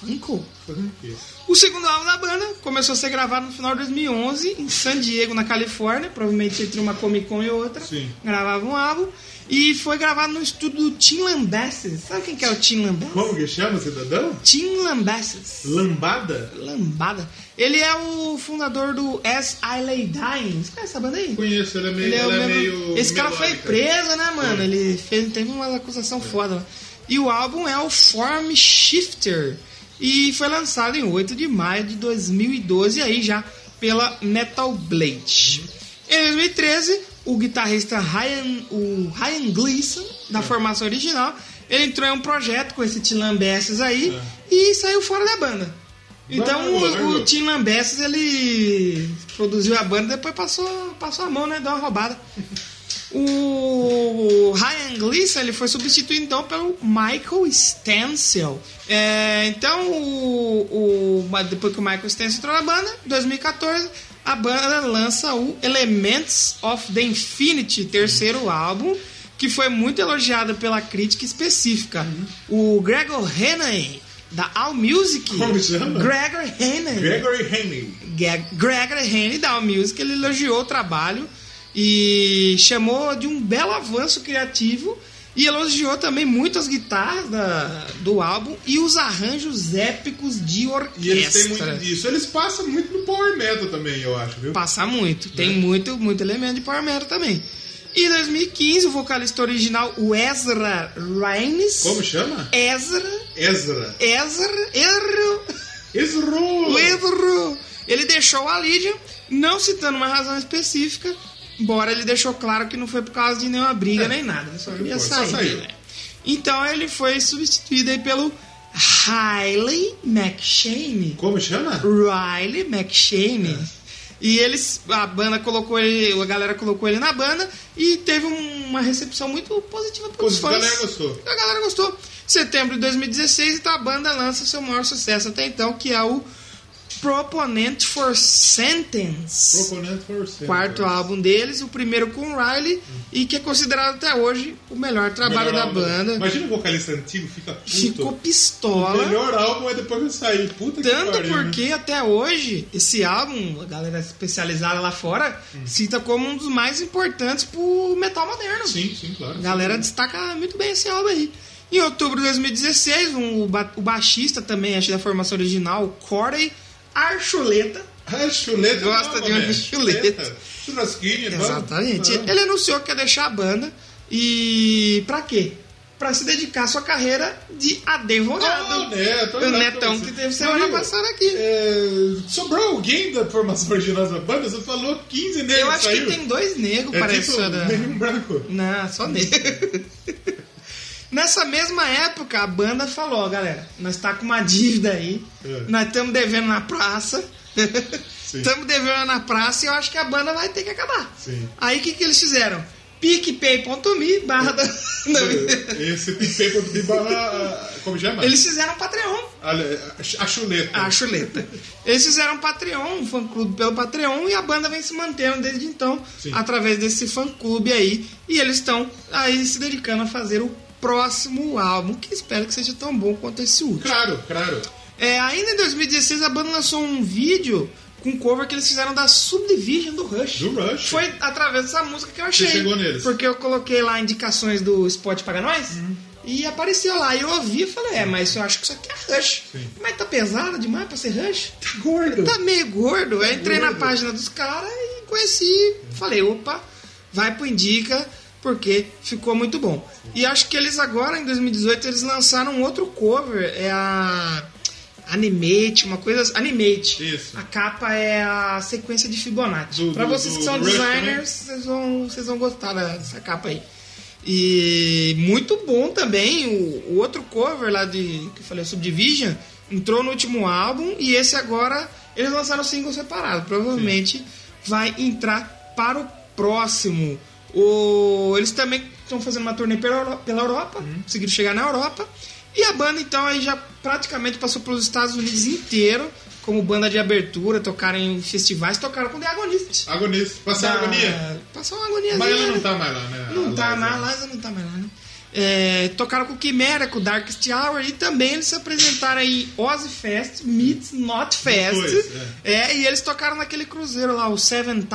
Funko? Funk. O segundo álbum da banda começou a ser gravado no final de 2011 em San Diego, na Califórnia, provavelmente entre uma Comic Con e outra. Sim. Gravava um álbum e foi gravado no estúdio do Tim Lambasses. Sabe quem que é o Tim Lambasses? Como que chama, cidadão? Tim Lambasses. Lambada? Lambada. Ele é o fundador do As I Lay Dying. Você conhece essa banda aí? Conheço, ele é meio. Ele é o ela é meio Esse cara foi melódica. preso, né, mano? Foi. Ele fez, teve uma acusação foda. E o álbum é o Form Shifter. E foi lançado em 8 de maio de 2012, aí já pela Metal Blade. Em 2013, o guitarrista Ryan, o Ryan Gleason, da formação original, ele entrou em um projeto com esse Tim Lambesses aí e saiu fora da banda. Então Largou, o, o Tim Lambesses, ele produziu a banda e depois passou, passou a mão, né? Deu uma roubada. O Ryan Gleason ele foi substituído então pelo Michael Stansel. É, então, o, o- depois que o Michael Stansel entrou na banda, em 2014, a banda lança o Elements of the Infinity, terceiro álbum, que foi muito elogiado pela crítica específica. O Gregor Henry, da All Music. Como chama? Gregor Henry. Gregory Henry. Gregory Henry da All Music, ele elogiou o trabalho e chamou de um belo avanço criativo e elogiou também muito as guitarras da- do álbum e os arranjos épicos de orquestra. E eles têm muito disso. Eles passam muito no Power Metal também, eu acho, viu? Passa muito, tem Né? muito, muito elemento de power metal também. E em 2015, o vocalista original, o Ezra Reines. Como chama? Ezra, Ezra. Ezra, erro. Ezra! O Ezra, ele deixou a Lídia, não citando uma razão específica, embora ele deixou claro que não foi por causa de nenhuma briga É. nem nada, só queria só sair. né? Então ele foi substituído aí pelo Riley McShane. Como chama? Riley McShane. E eles, a banda colocou ele, a galera colocou ele na banda e teve um- uma recepção muito positiva pelos fãs. a galera gostou. A galera gostou. Setembro de 2016, então a banda lança seu maior sucesso até então, que é o Proponent for Sentence. Proponent for Center. Quarto álbum deles, o primeiro com o Riley, e que é considerado até hoje o melhor trabalho Melhor da álbum. banda. Imagina o vocalista antigo, fica puto. Ficou O pistola. melhor álbum é depois que sair. Puta que Tanto né? porque até hoje, esse álbum, a galera especializada lá fora, cita como um dos mais importantes pro metal moderno. Sim, sim, claro. A galera destaca muito bem esse álbum aí. Em outubro de 2016, um- o, ba- o baixista também, acho da formação original, o Corey Archuleta. Ah, chuleta. Gosta não, de uma né? chuleta. Churrasquinho, tá? Exatamente. Ele anunciou que ia deixar a banda e pra quê? Pra se dedicar à sua carreira de advogado. Ah, Neto, o Netão que teve semana Amigo, passada aqui. é, sobrou alguém da formação original da banda? Você falou 15 negros. Eu acho saiu. que tem dois negros, É parece. tipo, da- nenhum branco. Não, só negro. Nessa mesma época, a banda falou, ó, galera, nós tá com uma dívida aí, É. nós estamos devendo na praça, estamos devendo na praça e eu acho que a banda vai ter que acabar. Sim. Aí o que, que eles fizeram? picpay.me barra da... Esse pipe barra. Como chama? Eles fizeram um Patreon, Olha, A chuleta. a chuleta. Eles fizeram um Patreon, um fã-clube pelo Patreon, e a banda vem se mantendo desde então, Sim. através desse fã-clube aí. E eles estão aí se dedicando a fazer o próximo álbum, que espero que seja tão bom quanto esse último. Claro, claro. É, ainda em 2016, a banda lançou um vídeo com cover que eles fizeram da Subdivision do Rush. Do Rush. Foi através dessa música que eu achei. chegou neles. Porque eu coloquei lá indicações do Spot Paga Nós Uhum. e apareceu lá. E eu ouvi e falei, é, mas eu acho que isso aqui é Rush. Mas tá pesado demais pra ser Rush? Tá gordo. Tá meio gordo. Eu entrei na gordo. página dos caras e conheci. Falei, opa, vai pro Indica, porque ficou muito bom. E acho que eles agora, em 2018, eles lançaram um outro cover. É a. Animate, uma coisa. Animate. Isso. A capa é a sequência de Fibonacci. Do- pra do- vocês que são designers, vocês vão, vocês vão gostar dessa capa aí. E muito bom também o, o outro cover lá de que eu falei, Subdivision, entrou no último álbum e esse agora eles lançaram single separado. Provavelmente vai entrar para o próximo. O, eles também estão fazendo uma turnê pela, pela Europa, conseguiram chegar na Europa. E a banda então aí já praticamente passou pelos Estados Unidos inteiro como banda de abertura, tocaram em festivais, tocaram com The Agonist. Agonista. Passar Da- agonia. Passou uma agonia. Mas ela não tá mais lá, né? Não A tá, Liza. na Liza não tá mais lá, né? É, tocaram com Quimera, com Darkest Hour e também eles se apresentaram aí Ozzy Fest, Meets Not Fest. dois, é. e eles tocaram naquele cruzeiro lá, o 7000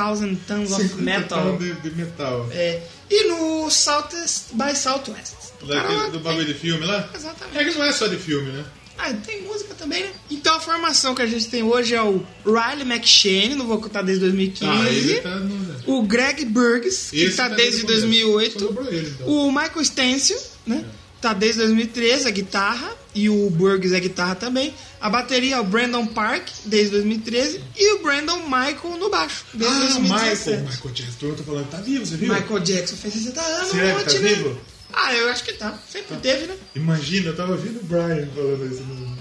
Tons of 50 Metal. De, de metal. É, e no Southwest by Southwest. Tocaram do bagulho de filme lá? Exatamente. É que não é só de filme, né? Ah, tem música também, né? Então a formação que a gente tem hoje é o Riley McShane, no vocal tá desde 2015. Ah, tá no. O Greg Burgess, que tá tá desde desde o começo. 2008. Só sobrou ele, então. O Michael Stencil, né? Tá desde 2013, a guitarra. E o Burgess a guitarra também. A bateria é o Brandon Park, desde 2013. E o Brandon Michael no baixo, desde Ah, 2017. Michael. Michael Jackson. Eu tô falando, tá vivo, você viu? Michael Jackson fez 60 anos, Será que ontem, tá né? vivo? Ah, eu acho que tá. Sempre teve, né? Imagina, eu tava ouvindo o Brian falando isso. No...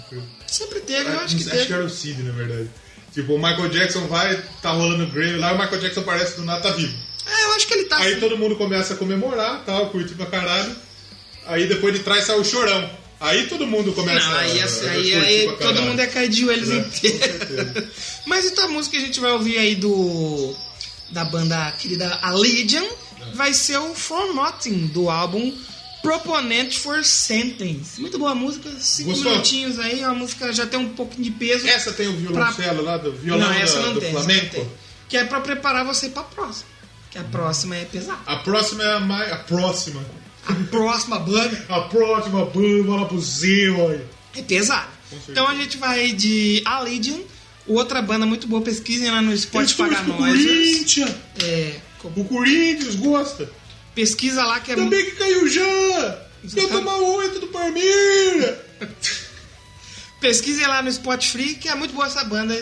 Sempre teve, eu acho que teve. era o Cid, na verdade. Tipo, o Michael Jackson vai, tá rolando o Grave lá, o Michael Jackson aparece do nada, tá vivo. É, eu acho que ele tá. Aí assim. todo mundo começa a comemorar, tal, curtir pra caralho. Aí depois de trás sai o chorão. Aí todo mundo começa Não, aí, a, assim, a aí, aí todo mundo ia cair de joelhos É, inteiro. Mas então a música que a gente vai ouvir aí do da banda querida Allegiant vai ser o For Nothing do álbum Proponent for Sentence. Muito boa música, cinco Gostou? minutinhos aí, a música já tem um pouquinho de peso. Essa tem o violoncelo lá, do violão não, essa da- não do tem, essa não flamenco. tem. Que é pra preparar você pra próxima. Que a próxima é pesada. A próxima é a mais. A próxima. A próxima banda A próxima banda lá pro Zio aí. é certeza. Então a gente vai de Allegiant, outra banda muito boa, pesquisem lá no Spotify Noisers. Corinthians. É, O Corinthians gosta. pesquisa lá que é Também que caiu já. Eu Exatamente. tomar oito do Palmeiras. Pesquisem lá no Spotify, que é muito boa essa banda.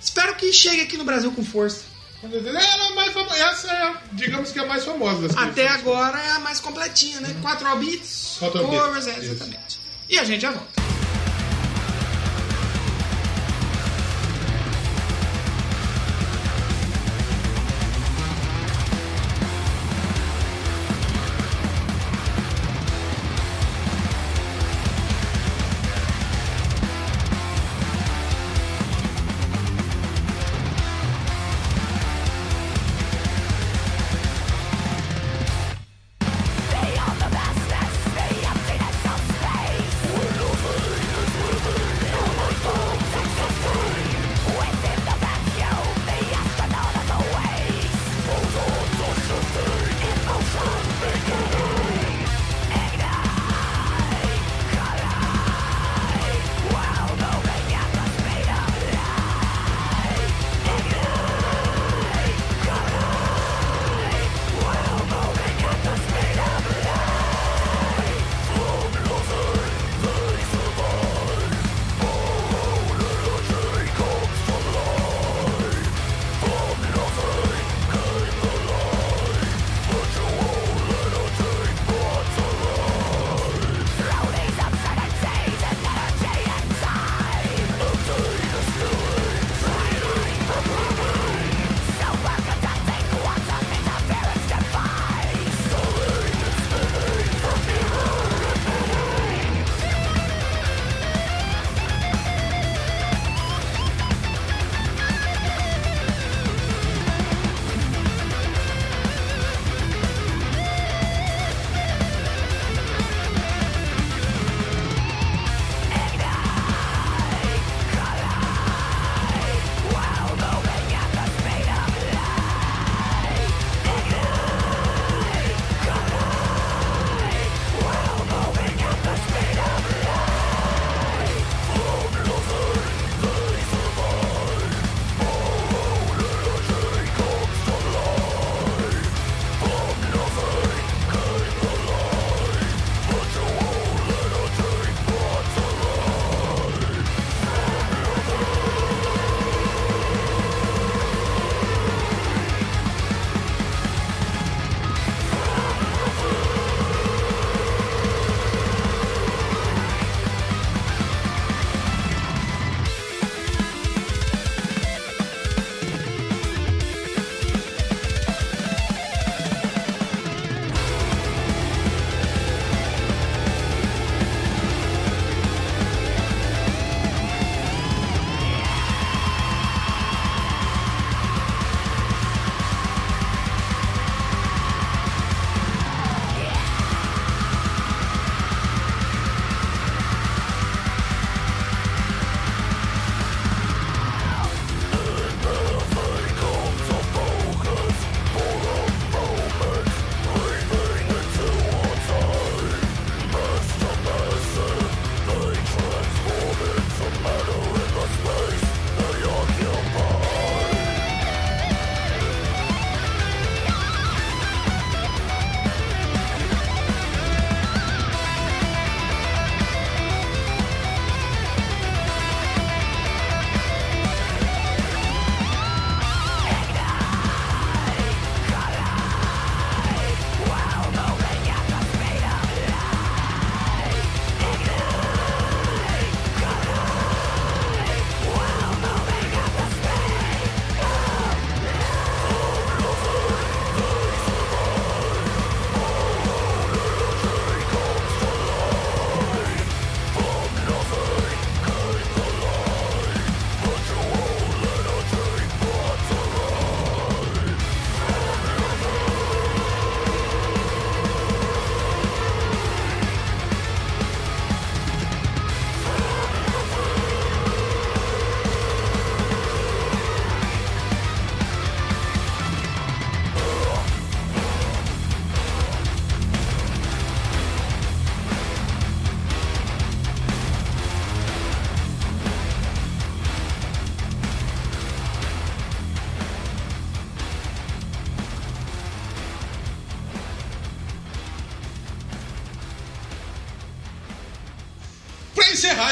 Espero que chegue aqui no Brasil com força. Ela é mais famosa. Essa é, digamos que é a mais famosa das Até agora é a mais completinha, né? Quatro albits, Quatro covers, é, isso. exatamente. E a gente já volta.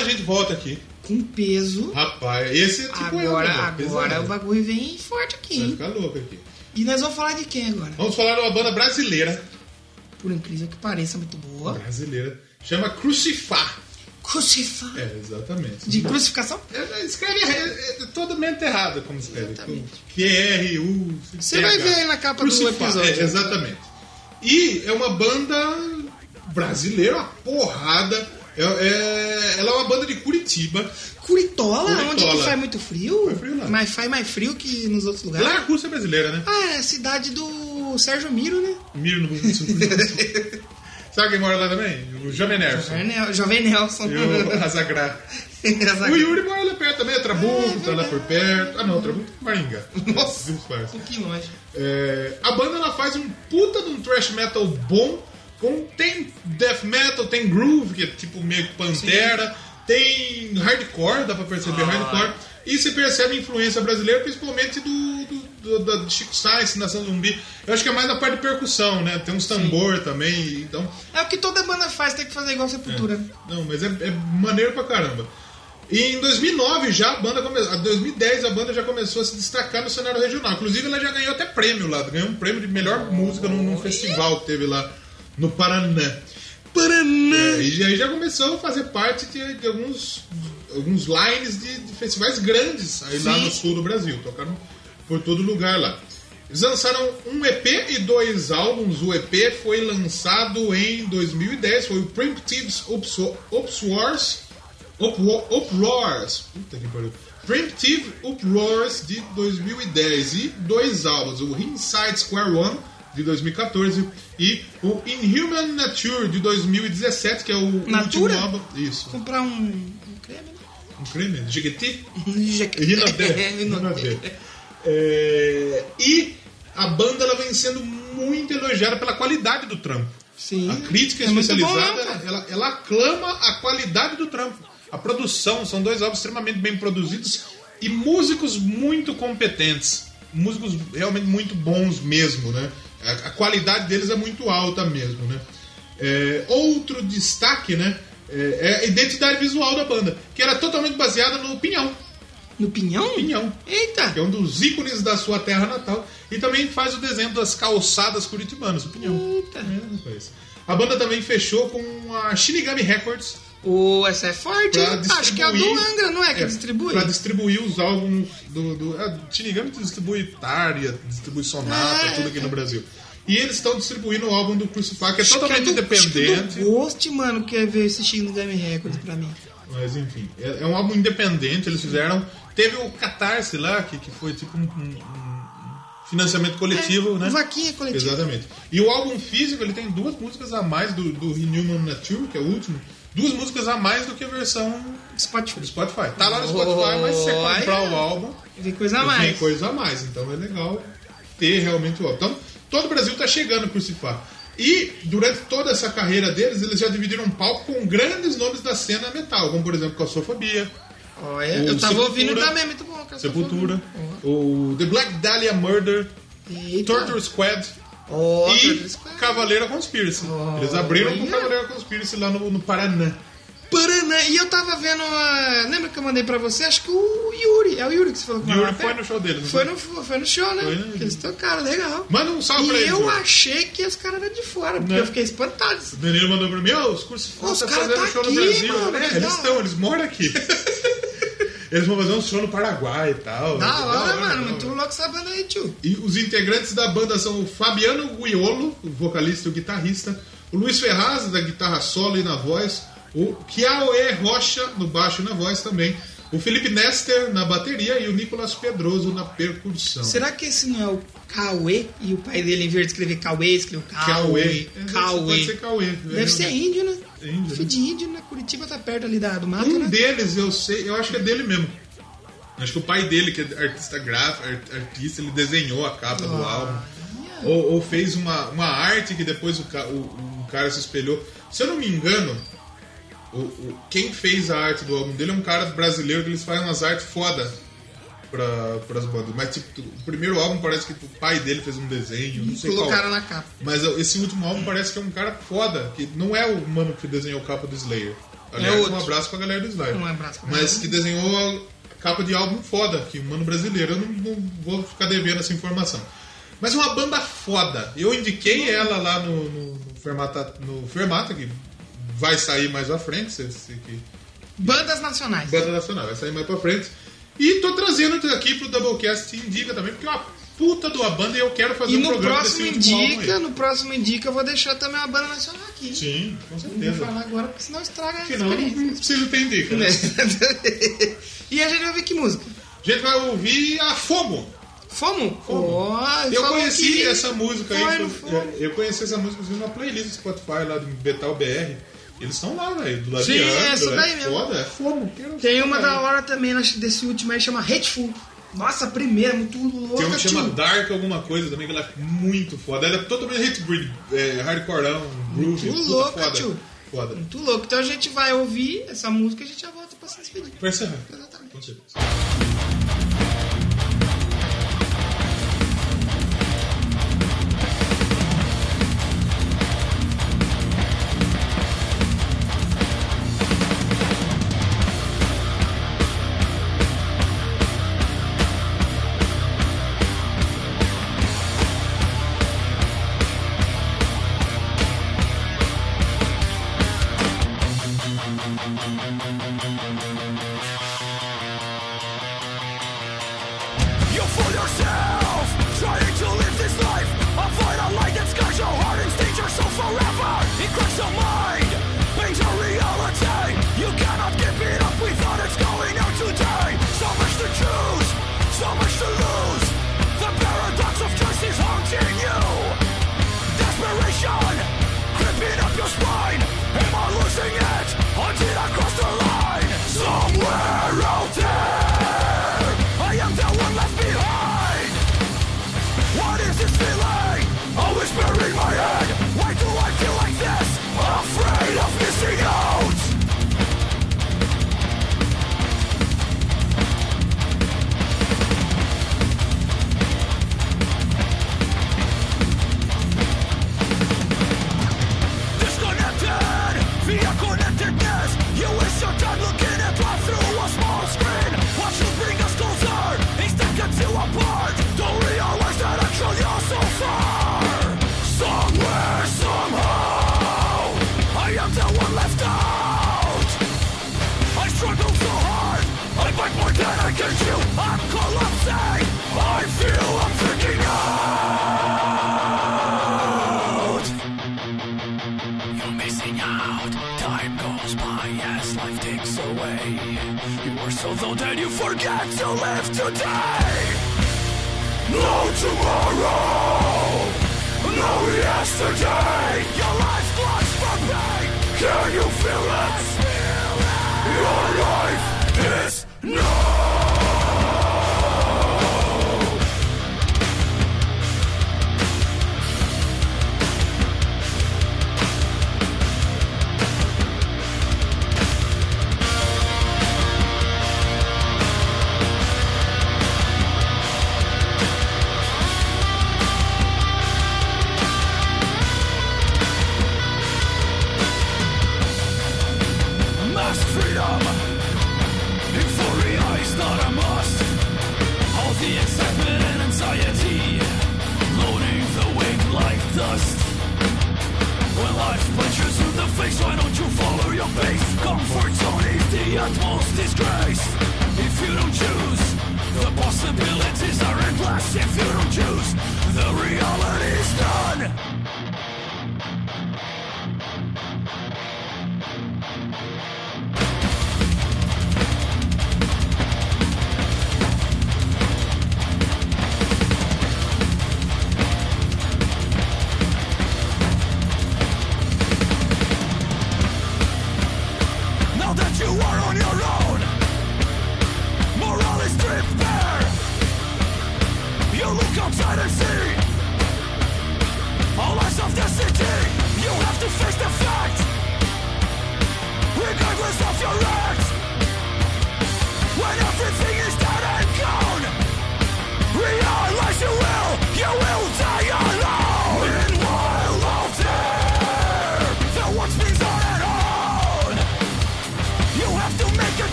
A gente volta aqui. Com peso. Rapaz, esse é tipo Agora, né? agora o bagulho vem forte aqui, Vai ficar louco aqui. E nós vamos falar de quem agora? Vamos falar de uma banda brasileira. Por incrível que pareça, muito boa. Brasileira. Chama Crucifá. Crucifá. É, exatamente. De crucificação? É, é, Escreve é, é, totalmente errado como escreve. Exatamente. Q-R-U. Você vai ver aí na capa do Crucifá, episódio. é, exatamente. E é uma banda brasileira, uma porrada. É, é- ela é uma banda de Curitiba. Curitola, Curitola. onde que faz muito frio? Faz frio lá. Mas faz mais frio que nos outros lugares. Lá é a Rússia brasileira, né? Ah, é a cidade do Sérgio Miro, né? Miro no Sabe quem mora lá também? O Jovem Nerson. Jovem Nel- Jovem Nelson. E o Azagrá. O Yuri mora lá perto também, é Trabuco, tá lá por perto. Ah não, Trabuco é Maringá. Nossa. Um pouquinho longe. É, a banda ela faz um puta de um thrash metal bom. Tem death metal, tem groove, que é tipo meio que pantera. Tem hardcore, dá pra perceber Ah. hardcore. E você percebe a influência brasileira, principalmente do, do, do- da Chico Sainz, Nação Zumbi. Eu acho que é mais na parte de percussão, né? Tem uns tambor também. Então, É o que toda banda faz, tem que fazer igual Sepultura. né? não, mas é, é maneiro pra caramba. E em 2009 já a banda começou. Em 2010 a banda já começou a se destacar no cenário regional. Inclusive ela já ganhou até prêmio lá. Ganhou um prêmio de melhor música num, num festival que teve lá no Paraná. Paraná! É, e aí já começou a fazer parte de, de alguns, alguns lines de, de festivais grandes aí lá Sim. no sul do Brasil. Tocaram por todo lugar lá. Eles lançaram um EP e dois álbuns. O EP foi lançado em 2010, foi o Primitives Ups- Uproars. Upro- Uproars. Puta que pariu. Primitive Uproars de 2010 e dois álbuns, o Inside Square One de 2014 e o Inhuman Nature de 2017, que é o Natura? último álbum. Isso. Comprar um, um creme, né? Um creme? Jequiti? Rinodé. É, e a banda ela vem sendo muito elogiada pela qualidade do trampo. Sim. A crítica É bom, especializada, cara? ela, ela aclama a qualidade do trampo. A produção, são dois álbuns extremamente bem produzidos e músicos muito competentes. Músicos realmente muito bons mesmo, né? A, a qualidade deles é muito alta mesmo, né? É, outro destaque, né? É, é a identidade visual da banda, que era totalmente baseada no Pinhão. No pinhão? Pinhão. Eita! Que é um dos ícones da sua terra natal. E também faz o desenho das calçadas curitibanas, o Pinhão. Eita. É. A banda também fechou com a Shinigami Records O essa é forte? Acho que é o do Angra, não é? Que distribui? Pra distribuir os álbuns do. do a Shinigami distribui Tária, distribui Sonata, É, tudo aqui no Brasil. E eles estão distribuindo o álbum do Crucify, que é Acho que totalmente do- acho que independente. do Ghost, mano, quer ver esse Shin Game Records pra mim. Mas enfim, é, é um álbum independente, eles fizeram. Teve o Catarse lá, que, que foi tipo um, um- financiamento coletivo, né? É, Vaquinha coletiva. Exatamente. E o álbum físico, ele tem duas músicas a mais do, do Inhuman Nature, que é o último. Duas músicas a mais do que a versão Spotify. Spotify. Tá lá no Spotify, mas se você comprar o álbum, Vem coisa a tem mais. coisa a mais. Então é legal ter realmente o álbum. Então, todo o Brasil tá chegando a Crucifar. E durante toda essa carreira deles, eles já dividiram um palco com grandes nomes da cena metal, como por exemplo Calçofobia, Olha, eu tava Sepultura. ouvindo também, muito bom. cara. Sepultura, o The Black Dahlia Murder, Eita. Torture Squad Ó, e. Cavaleira Conspiracy. Oh, Eles abriram com olha. Cavaleira Conspiracy lá no, no Paraná. Paraná. E eu tava vendo. a- Lembra que eu mandei pra você? Acho que o Yuri. É o Yuri que você falou com Yuri foi no show deles. não Foi no, foi no show, né? Foi, né? Eles tocaram, legal. Manda um salve E pra eles. eu Yuri. achei que os caras eram de fora, porque Né? eu fiquei espantado. O Danilo mandou pra mim, ô, os cursos Ô, os tá caras fazendo tá show no aqui, Brasil. mano, é, eles estão, eles moram aqui. eles vão fazer um show no Paraguai e tal. Da hora, mano. da Muito hora. louco essa banda aí, tio. E os integrantes da banda são o Fabiano Guiolo, o vocalista e o guitarrista, o Luiz Ferraz, da guitarra solo e na voz, o Kiaoe Rocha, no baixo e na voz também, o Felipe Nester na bateria e o Nicolas Pedroso na percussão. Será que esse não é o Cauê? E o pai dele, em vez de escrever Cauê, escreveu Cauê. Cauê. É, Cauê. Pode ser Cauê. Deve ser índio, né? É índio, Filho né? de índio, né? Curitiba tá perto ali da, do mato, Um né? deles, eu sei, eu acho que é dele mesmo. Acho que o pai dele, que é artista gráfico, art- artista, ele desenhou a capa do álbum. Ou, ou fez uma, uma arte que depois o, o, o cara se espelhou. Se eu não me engano, o, o- quem fez a arte do álbum dele é um cara brasileiro que eles fazem umas artes foda para as bandas. Mas tipo, o primeiro álbum parece que o pai dele fez um desenho, não sei qual. Colocaram na capa. Mas esse último álbum parece que é um cara foda, que não é o mano que desenhou a capa do Slayer. Aliás, outro. um abraço pra galera do Slayer. Um abraço pra Mas que desenhou a capa de álbum foda, que um mano brasileiro. Eu não, não vou ficar devendo essa informação. Mas uma banda foda. Eu indiquei ela lá no, no, no Fermata, no Fermata, que vai sair mais à frente. Se, se, que, Bandas nacionais. Banda Nacional, vai sair mais pra frente. E tô trazendo aqui pro Doublecast Indica também, porque é uma puta de uma banda e eu quero fazer E um no programa próximo desse indica, no próximo indica eu vou deixar também uma banda nacional aqui. Sim, com Não vou certeza. falar agora, porque senão estraga a Senão experiência. não precisa ter indica. Né? e a gente vai ouvir que música? A gente vai ouvir a Fomo. Fomos? Fomo. Ó, Eu conheci essa música aí. foi- Fomo. eu conheci essa música numa playlist do Spotify lá do Betal BR. Eles estão lá, velho. Do lado Sim, de essa Andro, daí é mesmo. Foda, é quero- Tem uma da hora também, acho desse último aí, chama Hateful. Nossa, a primeira, muito louca, Tem uma que chama tio. Dark alguma coisa também, que ela é muito foda. Ela é totalmente hatebreed, é, hardcoreão, groove, Muito puta louca, foda. tio. Foda. Muito louco. Então a gente vai ouvir essa música e a gente já volta pra se despedir. Pra encerrar. Exatamente. Com certeza.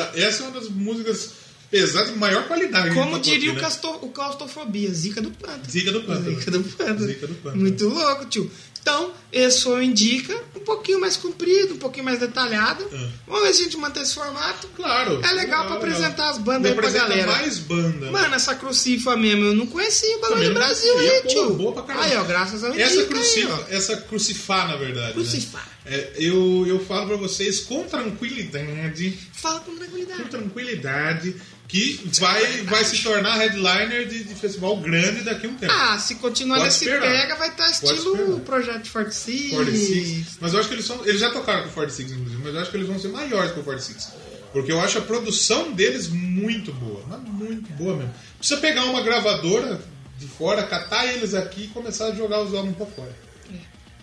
Essa, essa é uma das músicas pesadas de maior qualidade. a gente como diria aqui, o, né? casto- o claustrofobia, zica do pântano. Zica do pântano. Zica do pântano. Zica do. Muito louco, tio. Então, esse foi o Indica, um pouquinho mais comprido, um pouquinho mais detalhado. Ah. Vamos ver se a gente mantém esse formato. Claro. É legal pra apresentar as bandas aí pra galera. mais banda. Mano, essa crucifa mesmo, eu não conhecia o Balão não Brasil aí, pô, tio. boa pra caramba. aí, ó, graças ao essa, crucifa, aí, essa crucifá, na verdade. Crucifá. Né? É, eu, eu falo pra vocês com tranquilidade, Fala com com tranquilidade. tranquilidade, que vai, vai se tornar headliner de, de festival grande daqui a um tempo. Ah, se continuar Pode nesse esperar. pega, vai estar Pode estilo esperar. Projeto 46. 46. Mas eu acho que eles são. Eles já tocaram com o 46, inclusive, mas eu acho que eles vão ser maiores que o 46. Porque eu acho a produção deles muito boa. Mas muito boa mesmo. Precisa pegar uma gravadora de fora, catar eles aqui e começar a jogar os álbuns pra fora.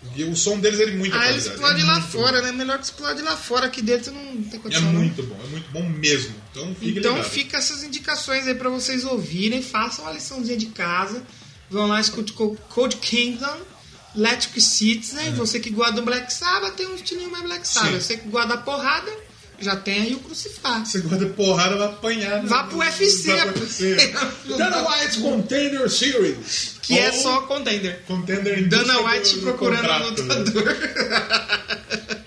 Porque o som deles é de muita Ah, ele explode é lá muito fora, né? Melhor que explode lá fora, aqui dentro não tem bom. É condição. não. muito bom, é muito bom mesmo. Então fica Então ligado. fica essas indicações aí pra vocês ouvirem, façam a liçãozinha de casa, vão lá, escute Co- Code Kingdom, Electric Citizen, você que gosta do Black Sabbath tem um estilinho mais Black Sabbath, É. Sim. você que gosta da porrada, já tem aí o gosta de porrada, vai apanhar. Vá pro UFC. Vai pro UFC. Dana White Contender Series. Que é só contender. Contender Dana White do- do procurando contrato, né? lutador.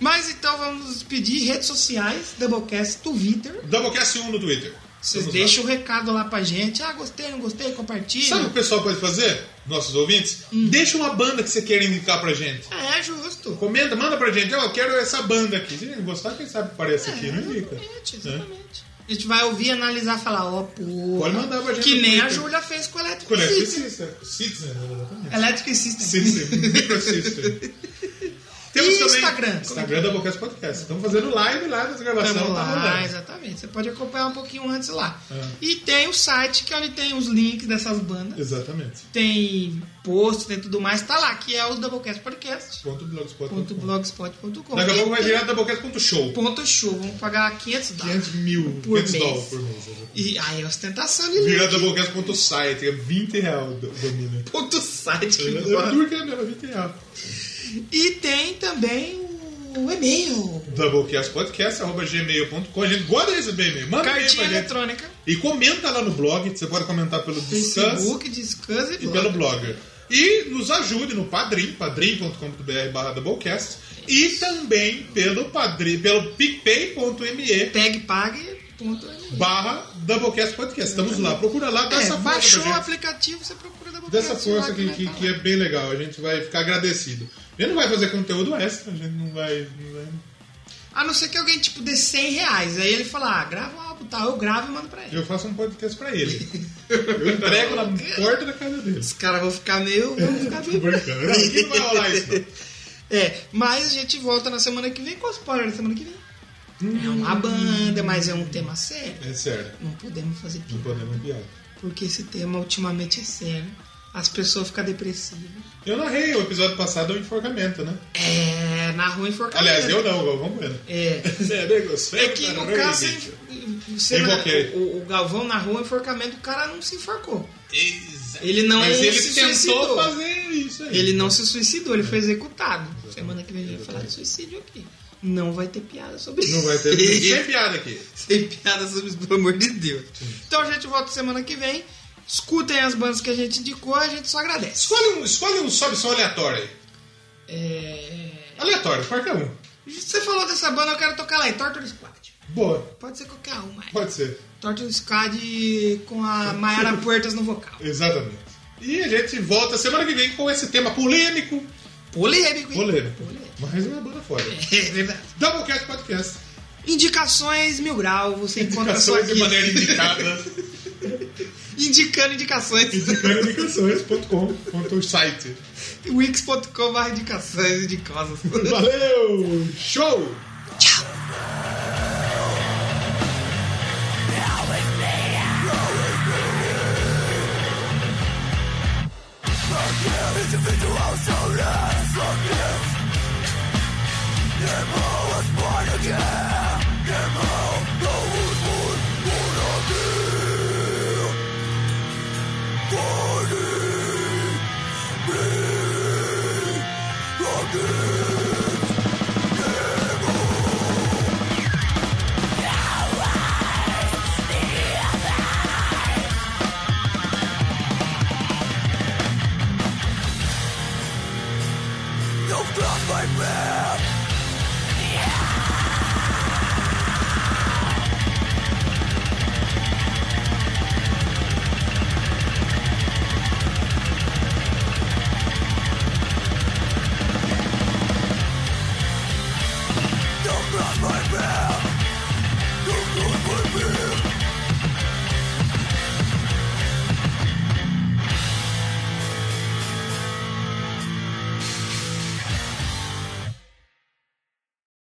Mas então vamos despedir. Redes sociais, Doublecast, Twitter. Doublecast 1 no Twitter. Vocês Vamos deixam o recado lá pra gente. Ah, gostei, não gostei, compartilha. Sabe o que o pessoal pode fazer? Nossos ouvintes? Hum. Deixa uma banda que você quer indicar pra gente. É, justo. Comenta, manda pra gente. Ó, eu quero essa banda aqui. Se não gostar, quem sabe aparece aqui, não indica. Exatamente, Né? exatamente. A gente vai ouvir, analisar e falar, ó, pô. Pode mandar pra gente Que nem a. Júlia fez com o Electric Conecta System. System. Exatamente. Electric System. System, Microsystem. Temos E também Instagram? Instagram da Doublecast Podcast. Estamos fazendo live lá das gravações. Vamos tá lá, rolando. exatamente. Você pode acompanhar um pouquinho antes lá. É. E tem o site, que é onde tem os links dessas bandas. Exatamente. Tem post, tem tudo mais. Tá lá, que é o Doublecast Podcast. Blogspot. Blogspot.com. Daqui a pouco vai virar Doublecast.show. Ponto show. Vamos pagar 500 dólares. 500 mil, Por 500 mês. dólares por mês. E aí, ostentação de Vira link. doublecast.site, é 20 reais o domínio. Ponto site. que É gosta. duro que é mesmo, 20 reais. E tem também o e-mail. Doublecastpodcast.gmail.com A gente gosta de receber e-mail. Manda Cartinha gente. eletrônica. E comenta lá no blog. Você pode comentar pelo Facebook, Discuss e e blog. pelo Blogger. E nos ajude no Padrim, padrim.com.br barra Doublecast. E também pelo Padrim, pelo picpay.me Pegue, pague. Ponto ME. barra Doublecast Podcast. Estamos lá. Procura lá, dá É, essa força baixou pra o aplicativo, você procura da Dessa força lá que, que, tá que lá. é bem legal. A gente vai ficar agradecido. Gente não vai fazer conteúdo extra, a gente não vai. Não vai... A não ser que alguém, tipo, dê 100 reais. Aí ele fala, ah, grava um álbum, tá? Eu gravo e mando pra ele. Eu faço um podcast pra ele. Eu entrego na porta da casa dele. Os caras vão ficar meio... Vão ficar Tô meio... brincando. Não, não vai rolar isso, não. É, mas a gente volta na semana que vem com o spoiler da semana que vem. É uma banda, mas é um tema sério. É sério. Não podemos fazer Não piada. podemos piada. Porque esse tema ultimamente é sério. As pessoas ficam depressivas. Eu narrei o episódio passado o enforcamento, né? É, na rua enforcamento. Aliás, eu não, o Galvão Bueno. É. É, nego, É que no caso, você na- o, o Galvão narrou o enforcamento, o cara não se enforcou. Exato. Ele não Mas ele se tentou suicidou. fazer isso aí. Ele não se suicidou, ele foi executado. Semana que vem a gente vai falar de suicídio aqui. Não vai ter piada sobre isso. Não vai ter sem piada aqui. Sem piada sobre isso, pelo amor de Deus. Então a gente volta semana que vem. Escutem as bandas que a gente indicou, a gente só agradece. Escolhe um, escolhe um sobe som aleatório aí. É... Aleatório, qualquer um. Você falou dessa banda, eu quero tocar lá em Torture Squad. Boa, Pode ser qualquer uma. aí. pode ser. Torture Squad com a Mayara Puertas no vocal. Exatamente. E a gente volta semana que vem com esse tema polêmico. Polêmico, hein? Polêmico. Polêmico. Mas uma banda foda. É verdade. Doublecast Podcast. Indicações mil grau, você encontra só Indicações de maneira indicada. Indicando indicações. Indicando indicações.com.site. Wix.com.br indicações indicosas. Valeu! Show! Rocket!